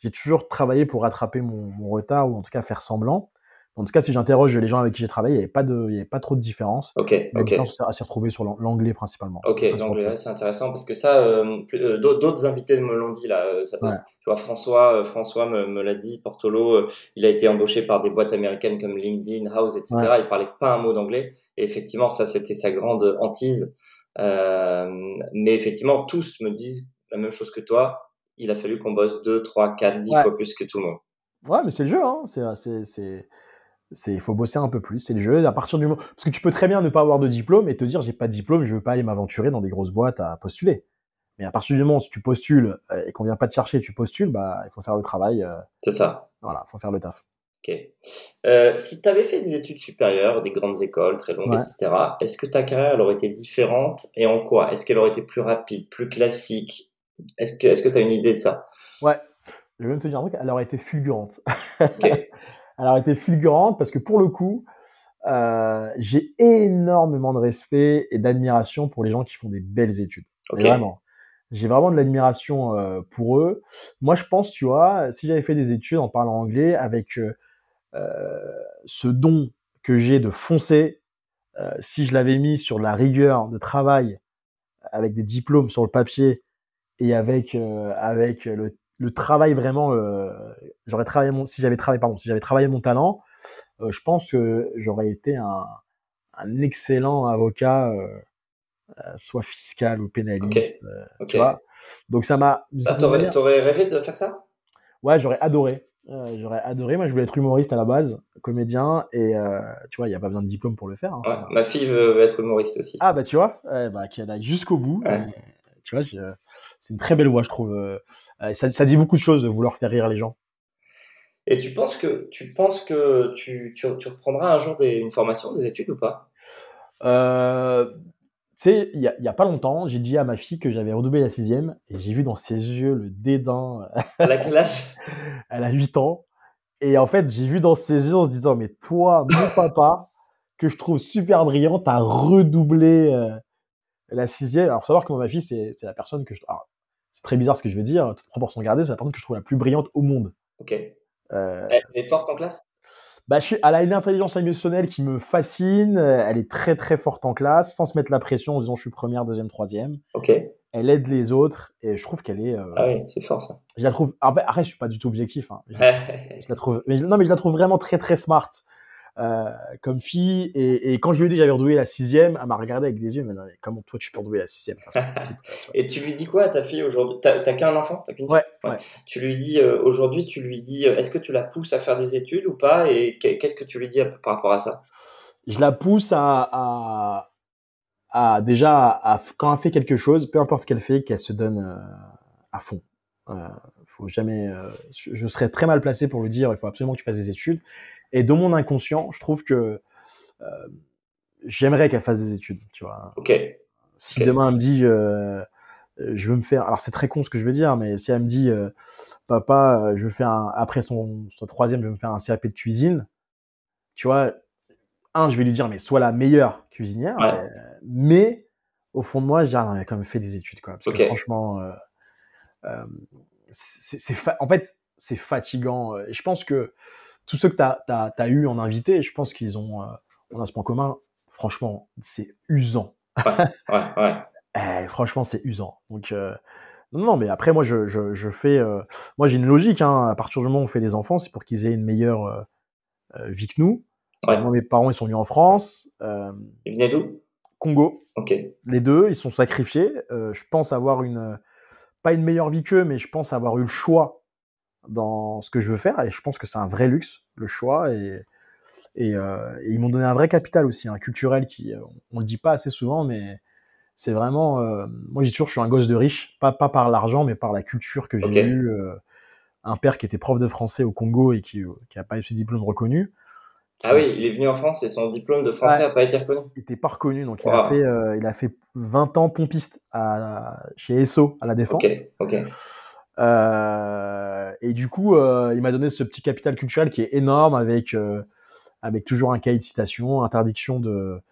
Speaker 2: j'ai toujours travaillé pour rattraper mon, retard ou en tout cas faire semblant. En tout cas, si j'interroge les gens avec qui j'ai travaillé, il n'y avait pas de, il y avait pas trop de différence.
Speaker 1: Ok. La
Speaker 2: différence à s'y retrouver sur l'anglais principalement.
Speaker 1: Ok, l'anglais, c'est intéressant parce que ça, euh, euh, d'autres invités me l'ont dit là. Euh, Tu vois, François, François me, l'a dit. Portolo, il a été embauché par des boîtes américaines comme LinkedIn, House, etc. Il parlait pas un mot d'anglais. Et effectivement, ça, c'était sa grande hantise. mais effectivement, tous me disent la même chose que toi. Il a fallu qu'on bosse 2, 3, 4, 10 fois plus que tout le monde.
Speaker 2: Ouais, mais c'est le jeu. Hein. C'est c'est il faut bosser un peu plus c'est le jeu. À partir du moment parce que tu peux très bien ne pas avoir de diplôme et te dire j'ai pas de diplôme je veux pas aller m'aventurer dans des grosses boîtes à postuler. Mais à partir du moment où tu postules euh, et qu'on vient pas te chercher tu postules bah il faut faire le travail euh,
Speaker 1: c'est ça.
Speaker 2: voilà faut faire le taf.
Speaker 1: Ok. Euh, si tu avais fait des études supérieures des grandes écoles très longues etc est-ce que ta carrière elle aurait été différente et en quoi? Est-ce qu'elle aurait été plus rapide plus classique? Est-ce que est-ce que tu as une idée de ça?
Speaker 2: Ouais. Je vais même te dire un truc elle aurait été fulgurante. Ok elle a été fulgurante parce que pour le coup, euh, j'ai énormément de respect et d'admiration pour les gens qui font des belles études. Vraiment. J'ai vraiment de l'admiration euh, pour eux. Moi, je pense, tu vois, si j'avais fait des études en parlant anglais avec euh, ce don que j'ai de foncer, si je l'avais mis sur la rigueur de travail avec des diplômes sur le papier et avec avec le le travail vraiment, euh, j'aurais travaillé mon, si j'avais travaillé, pardon, si j'avais travaillé mon talent, euh, je pense que j'aurais été un, un, excellent avocat, euh, soit fiscal ou pénaliste. Euh, tu vois Donc ça m'a.
Speaker 1: T'aurais, t'aurais rêvé de faire ça?
Speaker 2: Ouais, j'aurais adoré. j'aurais adoré. Moi, je voulais être humoriste à la base, comédien, et tu vois, il n'y a pas besoin de diplôme pour le faire. Hein.
Speaker 1: Ouais, ma fille veut être humoriste aussi.
Speaker 2: Ah bah tu vois, bah, qu'elle aille jusqu'au bout. tu vois, c'est une très belle voix, je trouve. Euh, ça, dit beaucoup de choses de vouloir faire rire les gens.
Speaker 1: Et tu penses que tu penses que tu, tu, reprendras un jour des, une formation, des études ou pas?
Speaker 2: Euh, Tu sais, il n'y a, pas longtemps, j'ai dit à ma fille que j'avais redoublé la sixième et j'ai vu dans ses yeux le dédain.
Speaker 1: Elle a quel âge?
Speaker 2: Elle a 8 ans. Et en fait, j'ai vu dans ses yeux en se disant, mais toi, mon papa, que je trouve super brillant, t'as redoublé euh, la sixième. Alors, faut savoir que ma fille, c'est la personne que je c'est très bizarre ce que je vais dire, toute proportion gardée, c'est la personne que je trouve la plus brillante au monde.
Speaker 1: Ok. Euh, elle est forte en classe?
Speaker 2: Bah, Elle a une intelligence émotionnelle qui me fascine, elle est très très forte en classe, sans se mettre la pression en disant je suis première, deuxième, troisième.
Speaker 1: Ok.
Speaker 2: Elle aide les autres et je trouve qu'elle est. Euh,
Speaker 1: ah oui, c'est fort ça.
Speaker 2: Je la trouve. Après, je suis pas du tout objectif. Hein. Je, la trouve. Mais, non, mais je la trouve vraiment très très smart. Euh, comme fille. Et, quand je lui ai dit que j'avais redoublé la sixième, elle m'a regardé avec des yeux, mais comment toi tu peux redouiller la sixième?
Speaker 1: Et tu lui dis quoi à ta fille aujourd'hui? T'as qu'un enfant? As
Speaker 2: ouais, ouais,
Speaker 1: Tu lui dis euh, aujourd'hui, tu lui dis, euh, est-ce que tu la pousses à faire des études ou pas? Et qu'est-ce que tu lui dis par rapport à ça?
Speaker 2: Je la pousse à, à, déjà, à, quand elle fait quelque chose, peu importe ce qu'elle fait, qu'elle se donne à fond. faut jamais. je, je, serais très mal placé pour lui dire, il faut absolument que tu fasses des études. Et dans mon inconscient, je trouve que euh, j'aimerais qu'elle fasse des études, tu vois.
Speaker 1: Ok.
Speaker 2: Si demain elle me dit, euh, je veux me faire, alors c'est très con ce que je veux dire, mais si elle me dit, euh, papa, je veux faire un, après son, son, troisième, je veux me faire un CAP de cuisine, tu vois, un, je vais lui dire, mais sois la meilleure cuisinière, mais au fond de moi, a quand même fait des études, quoi. Parce que franchement, c'est, en fait, c'est fatigant. Et je pense que tous ceux que tu as, eu en invité, je pense qu'ils ont, on a ce point commun. Franchement, c'est usant.
Speaker 1: Ouais, ouais, ouais.
Speaker 2: Eh, franchement, c'est usant. Donc, non, non, mais après, moi, je, je, fais. moi, j'ai une logique. Hein. À partir du moment où on fait des enfants, c'est pour qu'ils aient une meilleure vie que nous. Moi, mes parents, ils sont venus en France.
Speaker 1: ils venaient d'où?
Speaker 2: Congo.
Speaker 1: Ok.
Speaker 2: Les deux, ils sont sacrifiés. je pense avoir une. Pas une meilleure vie qu'eux, mais je pense avoir eu le choix dans ce que je veux faire. Et je pense que c'est un vrai luxe, le choix. Et, et, ils m'ont donné un vrai capital aussi, un culturel qui. On le dit pas assez souvent, mais c'est vraiment. Euh, moi, j'ai toujours, je suis un gosse de riche, pas, pas par l'argent, mais par la culture que j'ai eue. Euh, un père qui était prof de français au Congo et qui n'a pas eu ses diplômes reconnus.
Speaker 1: Ah oui, il est venu en France et son diplôme de français n'a pas été reconnu.
Speaker 2: Il n'était pas reconnu, donc il, a fait, euh, il a fait 20 ans pompiste à, chez ESSO à la Défense.
Speaker 1: Ok, ok.
Speaker 2: et du coup, il m'a donné ce petit capital culturel qui est énorme avec, avec toujours un cahier de citation, interdiction de,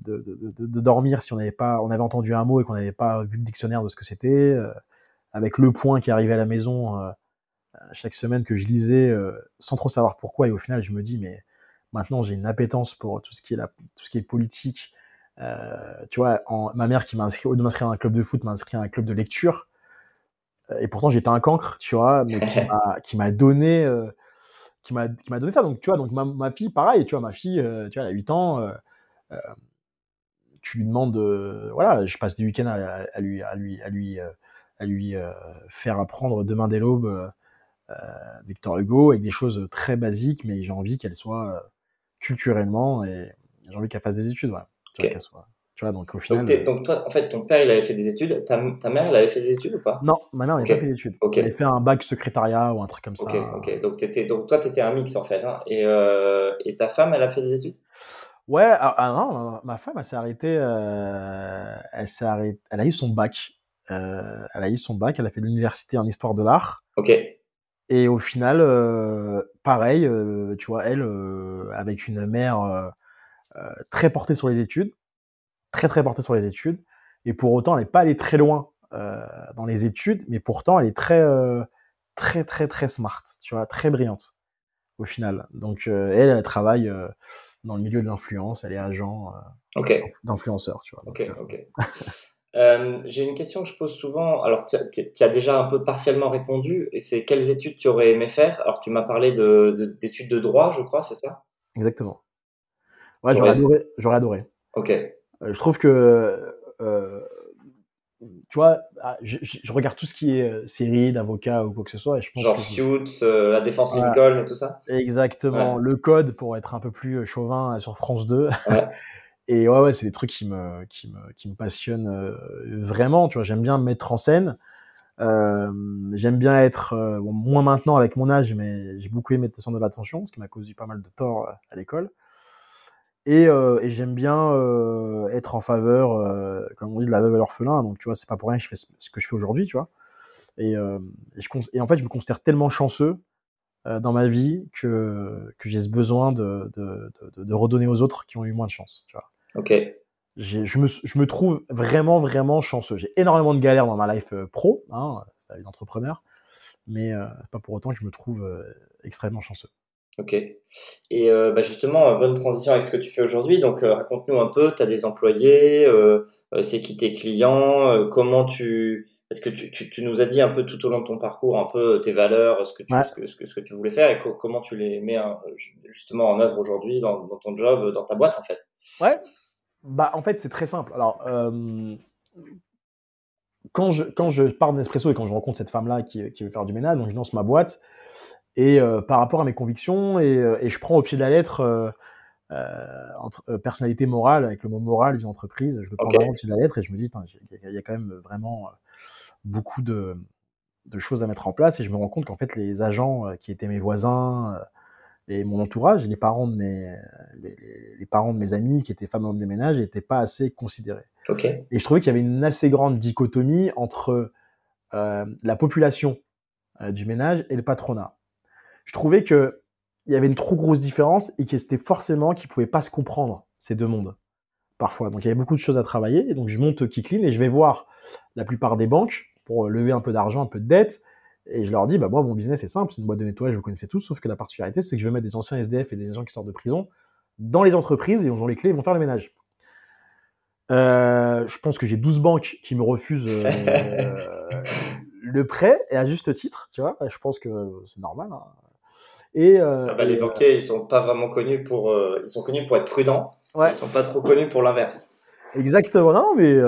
Speaker 2: de, dormir si on n'avait pas, on avait entendu un mot et qu'on n'avait pas vu le dictionnaire de ce que c'était, euh, avec le point qui arrivait à la maison euh, chaque semaine que je lisais euh, sans trop savoir pourquoi. Et au final, je me dis, mais maintenant j'ai une appétence pour tout ce qui est, la, tout ce qui est politique. tu vois, ma mère qui m'a inscrit, au de m'inscrire dans un club de foot, m'a inscrit à un club de lecture. Et pourtant, j'étais un cancre, tu vois, mais qui m'a donné, qui m'a donné ça. Donc, tu vois, donc ma, ma, fille, pareil, tu vois, ma fille, tu vois, elle a 8 ans tu lui demandes, voilà, je passe des week-ends à, lui, à lui, à lui, à lui euh, faire apprendre demain dès l'aube euh, Victor Hugo avec des choses très basiques, mais j'ai envie qu'elle soit culturellement et j'ai envie qu'elle fasse des études, voilà. Tu vois, donc au final.
Speaker 1: Donc, toi, en fait, ton père, il avait fait des études. Ta, ta mère, elle avait fait des études ou pas?
Speaker 2: Non, ma mère n'avait pas fait d'études. Elle avait fait un bac secrétariat ou un truc comme ça.
Speaker 1: Ok, ok. Donc, étais, donc toi, tu étais un mix en fait. Hein. Et, et ta femme, elle a fait des études?
Speaker 2: Ouais, ah, ah non, ma, femme, elle s'est arrêtée, euh, elle s'est arrêtée, elle a eu son bac. Euh, elle a eu son bac, elle a fait l'université en histoire de l'art.
Speaker 1: Ok.
Speaker 2: Et au final, euh, pareil, euh, tu vois, elle, euh, avec une mère euh, très portée sur les études, très très portée sur les études, et pour autant, elle n'est pas allée très loin dans les études, mais pourtant, elle est très très très très smart, tu vois, très brillante au final. Donc elle, elle travaille dans le milieu de l'influence, elle est agent euh, d'influenceur, tu vois.
Speaker 1: euh. Euh, j'ai une question que je pose souvent. Alors, tu as déjà un peu partiellement répondu. Et c'est quelles études tu aurais aimé faire? Alors, tu m'as parlé d'études de, de, droit, je crois, c'est ça?
Speaker 2: Exactement. Ouais, j'aurais adoré. J'aurais adoré.
Speaker 1: Ok.
Speaker 2: Je trouve que tu vois, ah, je, regarde tout ce qui est euh, série d'avocats ou quoi que ce soit. Et je pense
Speaker 1: Genre Suits, euh, La Défense Lincoln et tout ça
Speaker 2: Exactement. Le Code, pour être un peu plus euh, chauvin, sur France 2. et ouais, ouais, c'est des trucs qui me, qui me, qui me passionnent vraiment. Tu vois, j'aime bien me mettre en scène. j'aime bien être, moins maintenant avec mon âge, mais j'ai beaucoup aimé être centre de l'attention, ce qui m'a causé pas mal de tort à l'école. Et, euh, et j'aime bien euh, être en faveur, euh, comme on dit, de la veuve et l'orphelin. Donc, tu vois, c'est pas pour rien que je fais ce que je fais aujourd'hui, tu vois. Et, et, je, et, en fait, je me considère tellement chanceux dans ma vie que, que j'ai ce besoin de, de, de, de, redonner aux autres qui ont eu moins de chance, tu vois.
Speaker 1: Ok.
Speaker 2: Je me, je me trouve vraiment, vraiment chanceux. J'ai énormément de galères dans ma life pro, hein, c'est la vie d'entrepreneur, mais pas pour autant que je me trouve extrêmement chanceux.
Speaker 1: Ok. Et euh, bah justement, euh, bonne transition avec ce que tu fais aujourd'hui. Donc, euh, raconte-nous un peu, tu as des employés, c'est qui tes clients, comment tu... Parce que tu, tu, tu, nous as dit un peu tout au long de ton parcours, un peu tes valeurs, ce que tu, ce, que, ce, que, ce, que, tu voulais faire et comment tu les mets hein, justement en œuvre aujourd'hui dans, dans, ton job, dans ta boîte en fait.
Speaker 2: Ouais. Bah, en fait, c'est très simple. Alors, quand, je, quand je pars d'Espresso et quand je rencontre cette femme-là qui, qui veut faire du ménage, donc je lance ma boîte, et euh, par rapport à mes convictions et, euh, et, je prends au pied de la lettre euh, entre personnalité morale avec le mot moral d'une entreprise je le prends vraiment au pied de la lettre et je me dis il y, a quand même vraiment beaucoup de, de, choses à mettre en place et je me rends compte qu'en fait les agents qui étaient mes voisins et mon entourage, les parents de mes, les, les, parents de mes amis qui étaient femmes hommes des ménages n'étaient pas assez considérés.
Speaker 1: Okay.
Speaker 2: Et je trouvais qu'il y avait une assez grande dichotomie entre euh, la population euh, du ménage et le patronat je trouvais que il y avait une trop grosse différence et que c'était forcément qu'ils pouvaient pas se comprendre ces deux mondes parfois. Donc il y avait beaucoup de choses à travailler. Et donc je monte Kicklin et je vais voir la plupart des banques pour lever un peu d'argent, un peu de dette. Et je leur dis, bah, moi, mon business est simple, c'est une boîte de nettoyage, vous connaissez tous, sauf que la particularité, c'est que je vais mettre des anciens SDF et des gens qui sortent de prison dans les entreprises et ils ont les clés, ils vont faire le ménage. Euh, je pense que j'ai 12 banques qui me refusent euh, le prêt, et à juste titre, tu vois. Je pense que c'est normal. Hein.
Speaker 1: Et, euh, ah bah, les banquiers, ils sont pas vraiment connus pour, ils sont connus pour être prudents. Ouais. Ils sont pas trop connus pour l'inverse.
Speaker 2: Exactement, non, mais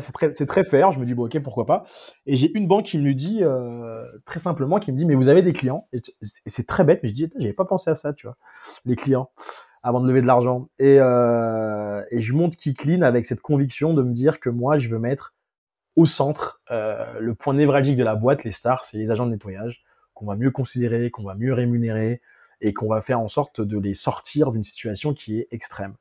Speaker 2: c'est très, c'est très fair. Je me dis bon, ok, pourquoi pas. Et j'ai une banque qui me dit très simplement, qui me dit, mais vous avez des clients. Et c'est très bête, mais je dis, j'avais pas pensé à ça, tu vois, les clients avant de lever de l'argent. Et, euh, et je monte Kicklin avec cette conviction de me dire que moi, je veux mettre au centre euh, le point névralgique de la boîte, les stars, c'est les agents de nettoyage, qu'on va mieux considérer, qu'on va mieux rémunérer et qu'on va faire en sorte de les sortir d'une situation qui est extrême.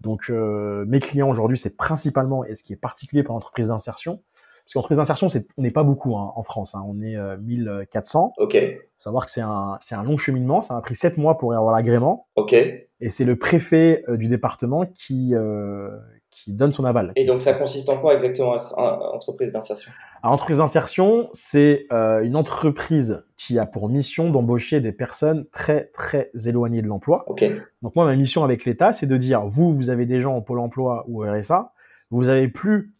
Speaker 2: Donc euh, mes clients aujourd'hui, c'est principalement, et ce qui est particulier pour l'entreprise d'insertion, parce qu'entreprise d'insertion, c'est, on n'est pas beaucoup hein, en France, hein, on est 1400.
Speaker 1: Ok.
Speaker 2: Faut savoir que c'est un, c'est un long cheminement, ça m'a pris 7 mois pour y avoir l'agrément.
Speaker 1: Ok.
Speaker 2: Et c'est le préfet euh, du département qui, euh, qui donne son aval.
Speaker 1: Et donc ça consiste en quoi exactement être entreprise d'insertion?
Speaker 2: Alors, Entreprise d'insertion, c'est euh, une entreprise qui a pour mission d'embaucher des personnes très très éloignées de l'emploi.
Speaker 1: Ok.
Speaker 2: Donc moi, ma mission avec l'État, c'est de dire, vous, vous avez des gens au Pôle Emploi ou au RSA, vous n'avez plus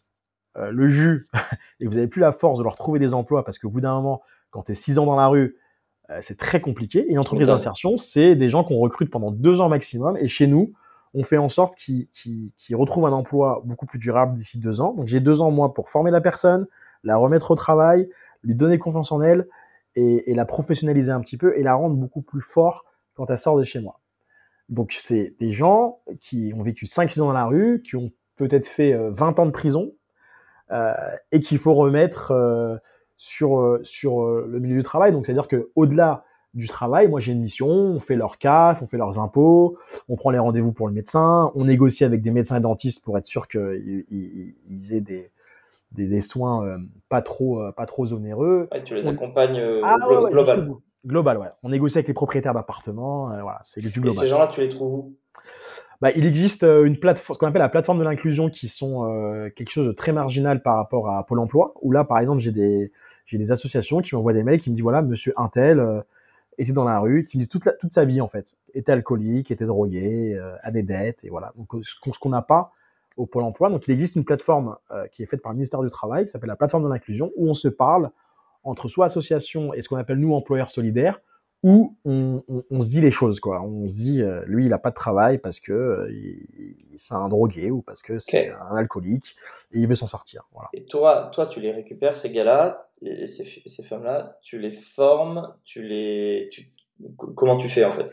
Speaker 2: le jus et vous n'avez plus la force de leur trouver des emplois parce qu'au bout d'un moment, quand tu es 6 ans dans la rue, euh, c'est très compliqué. Et une entreprise d'insertion, c'est des gens qu'on recrute pendant deux ans maximum. Et chez nous, on fait en sorte qu'ils retrouvent un emploi beaucoup plus durable d'ici deux ans. Donc j'ai deux ans, moi, pour former la personne, la remettre au travail, lui donner confiance en elle et, la professionnaliser un petit peu et la rendre beaucoup plus fort quand elle sort de chez moi. Donc c'est des gens qui ont vécu 5-6 ans dans la rue, qui ont peut-être fait 20 euh, ans de prison euh, et qu'il faut remettre euh, sur euh, le milieu du travail. Donc, c'est-à-dire qu'au-delà du travail, moi j'ai une mission, on fait leur CAF, on fait leurs impôts, on prend les rendez-vous pour le médecin, on négocie avec des médecins et dentistes pour être sûr qu'ils ils aient des, des, soins euh, pas trop pas trop onéreux.
Speaker 1: tu les accompagnes ah, global.
Speaker 2: global, ouais. On négocie avec les propriétaires d'appartements, voilà, c'est du global.
Speaker 1: Et ces gens-là, tu les trouves où?
Speaker 2: Bah, il existe une plateforme, ce qu'on appelle la plateforme de l'inclusion, qui sont quelque chose de très marginal par rapport à Pôle Emploi. Où là, par exemple, j'ai des j'ai des associations qui m'envoient des mails qui me disent voilà, monsieur Intel euh, était dans la rue, qui me disent toute, sa vie en fait, était alcoolique, était drogué, euh, a des dettes, et voilà. Donc ce qu'on n'a pas au Pôle emploi. Donc il existe une plateforme euh, qui est faite par le ministère du Travail, qui s'appelle la plateforme de l'inclusion, où on se parle entre soit association et ce qu'on appelle nous employeurs solidaires, où on, se dit les choses quoi. On se dit lui il a pas de travail parce que c'est un drogué ou parce que c'est un alcoolique et il veut s'en sortir. Voilà.
Speaker 1: Et toi, toi tu les récupères ces gars-là, et ces, ces femmes-là, tu les formes, tu les, comment tu fais en fait?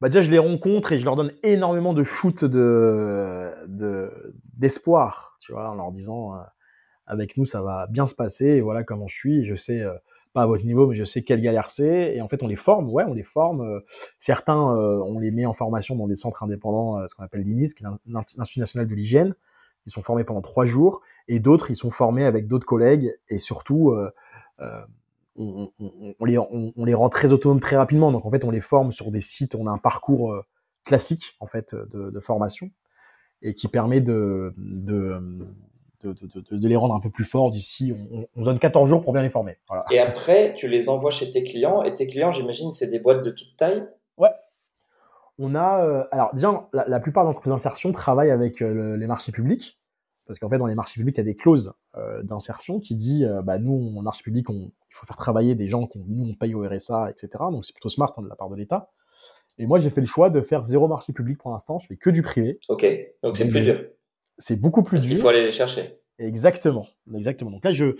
Speaker 2: Bah déjà, je les rencontre et je leur donne énormément de shoot de, d'espoir, tu vois, en leur disant, euh, avec nous, ça va bien se passer, et voilà comment je suis, je sais, euh, pas à votre niveau, mais je sais quelle galère c'est, et en fait, on les forme, ouais, on les forme. Euh, certains, on les met en formation dans des centres indépendants, ce qu'on appelle l'INIS, qui est l'Institut national de l'hygiène, ils sont formés pendant trois jours, et d'autres, ils sont formés avec d'autres collègues, et surtout, euh, euh, on, les, rend très autonomes très rapidement. Donc en fait, on les forme sur des sites, on a un parcours euh, classique en fait de, formation, et qui permet de de, les rendre un peu plus forts d'ici. On, donne 14 jours pour bien les former.
Speaker 1: Et après, tu les envoies chez tes clients. Et tes clients, j'imagine, c'est des boîtes de toute taille?
Speaker 2: Ouais. On a. alors, déjà, la, plupart d'entreprises d'insertion travaillent avec les marchés publics. Parce qu'en fait, dans les marchés publics, il y a des clauses euh, d'insertion qui dit, euh, bah, nous, en marché public, on, il faut faire travailler des gens qu'on nous, on paye au RSA, etc. Donc, c'est plutôt smart hein, de la part de l'État. Et moi, j'ai fait le choix de faire zéro marché public pour l'instant. Je fais que du privé.
Speaker 1: Ok. Donc, c'est plus dur.
Speaker 2: C'est beaucoup plus dur.
Speaker 1: Il faut aller les chercher.
Speaker 2: Exactement. Exactement. Donc là, je,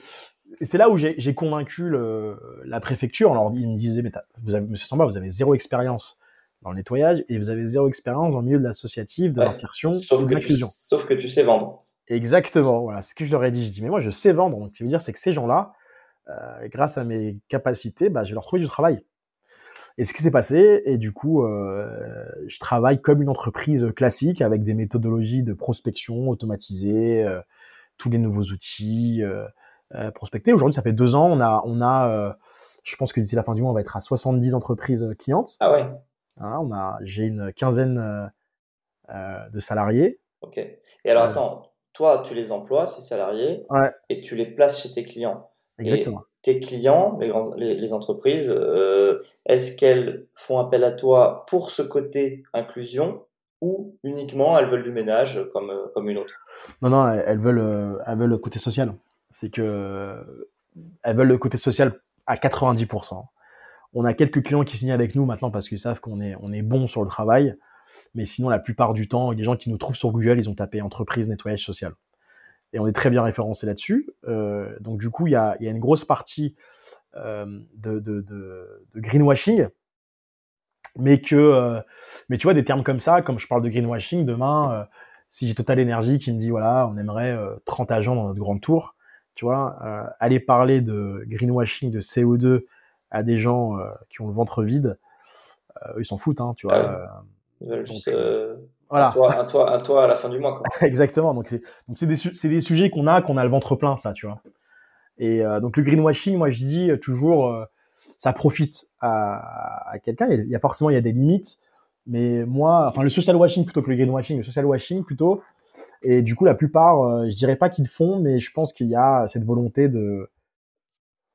Speaker 2: c'est là où j'ai convaincu le, la préfecture. Alors, ils me disaient, mais vous avez, monsieur Samba, vous avez zéro expérience dans le nettoyage et vous avez zéro expérience dans le milieu de l'associatif, de l'insertion,
Speaker 1: sauf, que tu, sauf que tu sais vendre.
Speaker 2: Exactement, voilà, ce que je leur ai dit. Je dis, mais moi, je sais vendre. Donc, ce qui veut dire, c'est que ces gens-là, euh, grâce à mes capacités, bah, je vais leur trouver du travail. Et ce qui s'est passé, et du coup, euh, je travaille comme une entreprise classique avec des méthodologies de prospection automatisées, euh, tous les nouveaux outils prospectés. Aujourd'hui, ça fait deux ans, on a, on a je pense que d'ici la fin du mois, on va être à 70 entreprises clientes.
Speaker 1: Ah ouais.
Speaker 2: Hein, on a, j'ai une quinzaine de salariés.
Speaker 1: Ok. Et alors, attends, toi, tu les emploies, ces salariés, et tu les places chez tes clients.
Speaker 2: Exactement.
Speaker 1: Tes clients, les, entreprises, euh, est-ce qu'elles font appel à toi pour ce côté inclusion ou uniquement elles veulent du ménage comme, euh, une autre?
Speaker 2: Non, non, elles veulent, euh, elles veulent le côté social. C'est que elles veulent le côté social à 90%. On a quelques clients qui signent avec nous maintenant parce qu'ils savent qu'on est, est bon sur le travail. Mais sinon, la plupart du temps, les gens qui nous trouvent sur Google, ils ont tapé entreprise nettoyage social. Et on est très bien référencé là-dessus. Euh, donc, du coup, il y a, y a, une grosse partie euh, de, de, de, de, greenwashing. Mais que, euh, mais tu vois, des termes comme ça, comme je parle de greenwashing, demain, euh, si j'ai Total Energy qui me dit, voilà, on aimerait 30 euh, agents dans notre grande tour, tu vois, euh, aller parler de greenwashing, de CO2 à des gens qui ont le ventre vide, ils s'en foutent, hein, tu vois.
Speaker 1: Ah ils voilà. un, toit, un, toit, à la fin du mois. Quoi.
Speaker 2: Exactement. Donc, c'est des, des, sujets qu'on a, qu'on a le ventre plein, ça, tu vois. Et euh, donc, le greenwashing, moi, je dis toujours, euh, ça profite à, à quelqu'un. Il y a forcément, il y a des limites. Mais moi, enfin, le social washing plutôt que le greenwashing, le social washing plutôt. Et du coup, la plupart, euh, je dirais pas qu'ils le font, mais je pense qu'il y a cette volonté de,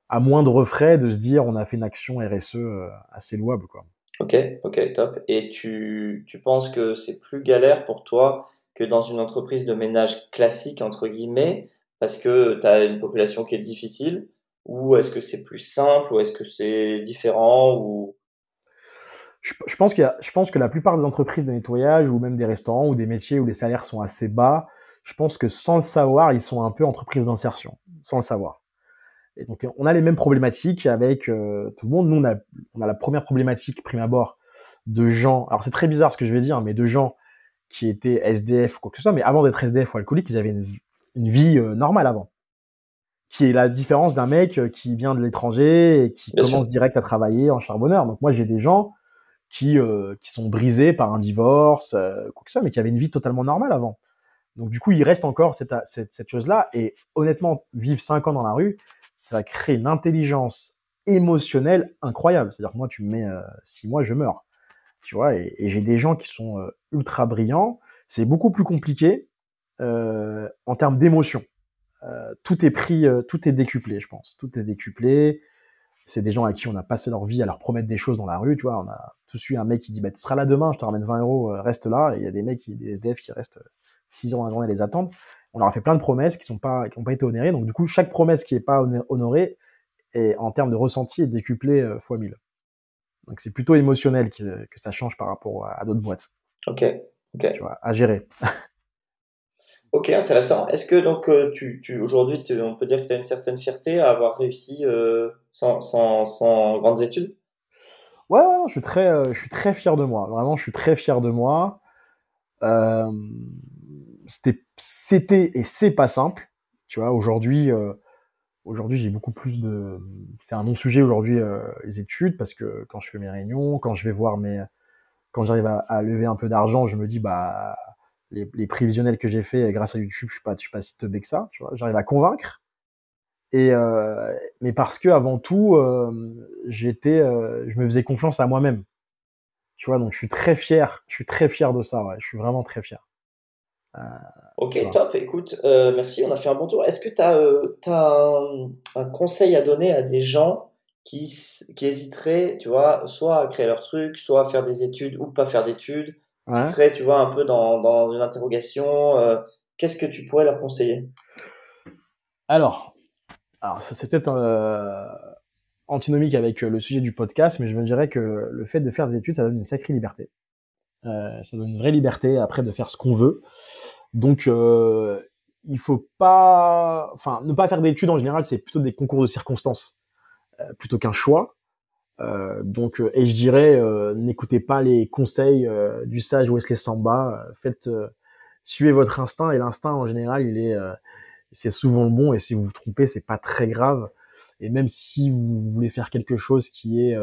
Speaker 2: à moindre frais, de se dire, on a fait une action RSE assez louable, quoi.
Speaker 1: Ok, ok, top. Et tu, tu penses que c'est plus galère pour toi que dans une entreprise de ménage classique, entre guillemets, parce que tu as une population qui est difficile, ou est-ce que c'est plus simple, ou est-ce que c'est différent, ou...
Speaker 2: Je, pense que la plupart des entreprises de nettoyage, ou même des restaurants, ou des métiers où les salaires sont assez bas, je pense que sans le savoir, ils sont un peu entreprises d'insertion, sans le savoir. Et donc, on a les mêmes problématiques avec euh, tout le monde. Nous, on a, on a la première problématique, prime abord, de gens. Alors, c'est très bizarre ce que je vais dire, mais de gens qui étaient SDF ou quoi que ce soit, mais avant d'être SDF ou alcoolique, ils avaient une, une vie euh, normale avant. Qui est la différence d'un mec euh, qui vient de l'étranger et qui commence direct à travailler en charbonneur. Donc, moi, j'ai des gens qui, qui sont brisés par un divorce, quoi que ce soit, mais qui avaient une vie totalement normale avant. Donc, du coup, il reste encore cette, cette, cette chose-là. Et honnêtement, vivre cinq ans dans la rue, ça crée une intelligence émotionnelle incroyable. C'est-à-dire que moi, tu me mets euh, six mois, je meurs. Tu vois, et, j'ai des gens qui sont euh, ultra brillants. C'est beaucoup plus compliqué euh, en termes d'émotion. tout est pris, tout est décuplé, je pense. Tout est décuplé. C'est des gens à qui on a passé leur vie à leur promettre des choses dans la rue. Tu vois, on a tous eu un mec qui dit bah, Tu seras là demain, je te ramène 20 euros, reste là. Et il y a des mecs, des SDF qui restent 6 ans à la journée à les attendre on leur a fait plein de promesses qui n'ont pas, qui pas été honorées. Donc, du coup, chaque promesse qui n'est pas honorée, est, en termes de ressenti, est décuplée euh, fois 1000. Donc, c'est plutôt émotionnel que, que, ça change par rapport à, d'autres boîtes.
Speaker 1: Ok, ok.
Speaker 2: Tu vois, à gérer.
Speaker 1: ok, intéressant. Est-ce que, donc, euh, tu, tu aujourd'hui, on peut dire que tu as une certaine fierté à avoir réussi euh, sans, sans, sans, grandes études?
Speaker 2: Ouais, ouais, je suis très, je suis très fier de moi. Vraiment, je suis très fier de moi. Euh, c'était, et c'est pas simple. Tu vois, aujourd'hui, euh, aujourd'hui, j'ai beaucoup plus de. C'est un non-sujet aujourd'hui euh, les études parce que quand je fais mes réunions, quand je vais voir mes, quand j'arrive à, lever un peu d'argent, je me dis bah les, les prévisionnels que j'ai fait grâce à YouTube, je suis pas, je suis pas si teubé que ça. Tu vois, j'arrive à convaincre. Et euh, mais parce que avant tout, j'étais, je me faisais confiance à moi-même. Tu vois, donc je suis très fier. Je suis très fier de ça. Je suis vraiment très fier.
Speaker 1: Euh, ok, top. Écoute, euh, merci. On a fait un bon tour. Est-ce que tu as, euh, un, conseil à donner à des gens qui, qui hésiteraient, tu vois, soit à créer leur truc, soit à faire des études ou pas faire d'études, qui seraient, tu vois, un peu dans, dans une interrogation Qu'est-ce que tu pourrais leur conseiller?
Speaker 2: Alors, alors c'est peut-être antinomique avec le sujet du podcast, mais je me dirais que le fait de faire des études, ça donne une sacrée liberté. ça donne une vraie liberté après de faire ce qu'on veut. Donc, euh, il faut pas, enfin, ne pas faire d'études en général, c'est plutôt des concours de circonstances euh, plutôt qu'un choix. Euh, donc, et je dirais, n'écoutez pas les conseils du sage Wesley Samba. faites, suivez votre instinct et l'instinct en général, il est, c'est souvent le bon. Et si vous vous trompez, c'est pas très grave. Et même si vous voulez faire quelque chose qui est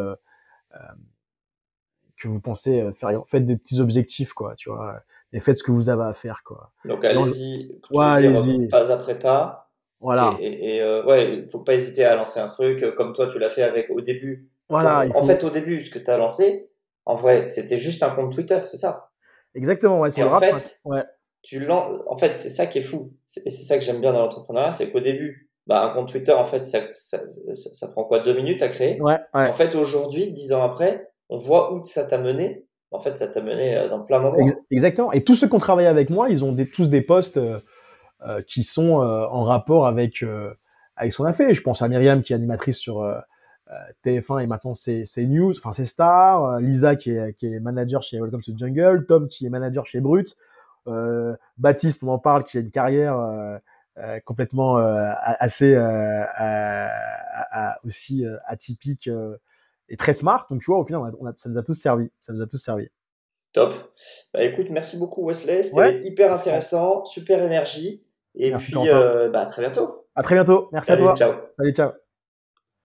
Speaker 2: que vous pensez faire, faites des petits objectifs, quoi. Tu vois et faites ce que vous avez à faire quoi.
Speaker 1: Donc allez-y, ouais, allez pas après pas.
Speaker 2: Voilà.
Speaker 1: Et, et euh, ouais, il faut pas hésiter à lancer un truc euh, comme toi tu l'as fait avec au début.
Speaker 2: Voilà.
Speaker 1: En fait, au début, ce que tu as lancé, en vrai, c'était juste un compte Twitter, c'est ça?
Speaker 2: Exactement. Ouais,
Speaker 1: et en fait, ouais. tu lances. En fait, c'est ça qui est fou. Et c'est ça que j'aime bien dans l'entrepreneuriat, c'est qu'au début, bah, un compte Twitter, en fait, ça, ça, ça, prend quoi? Deux minutes à créer?
Speaker 2: Ouais,
Speaker 1: En fait, aujourd'hui, dix ans après, on voit où ça t'a mené. En fait, ça t'a mené euh, dans plein d'endroits.
Speaker 2: Exactement. Et tous ceux qui ont travaillé avec moi, ils ont des, tous des postes euh, euh qui sont euh, en rapport avec, avec ce qu'on a fait. Je pense à Myriam, qui est animatrice sur TF1 et maintenant c'est News, enfin c'est Star. Lisa, qui est, manager chez Welcome to Jungle. Tom, qui est manager chez Brut. Baptiste, on en parle, qui a une carrière euh, complètement euh, assez euh, aussi atypique et très smart. Donc tu vois, au final, on a, ça nous a tous servi. Ça nous a tous servi.
Speaker 1: Top. Bah, écoute, merci beaucoup Wesley. C'était hyper intéressant, super énergie. Et puis, bah, à très bientôt.
Speaker 2: À très bientôt. Merci
Speaker 1: à
Speaker 2: toi.
Speaker 1: Ciao.
Speaker 2: Salut, ciao.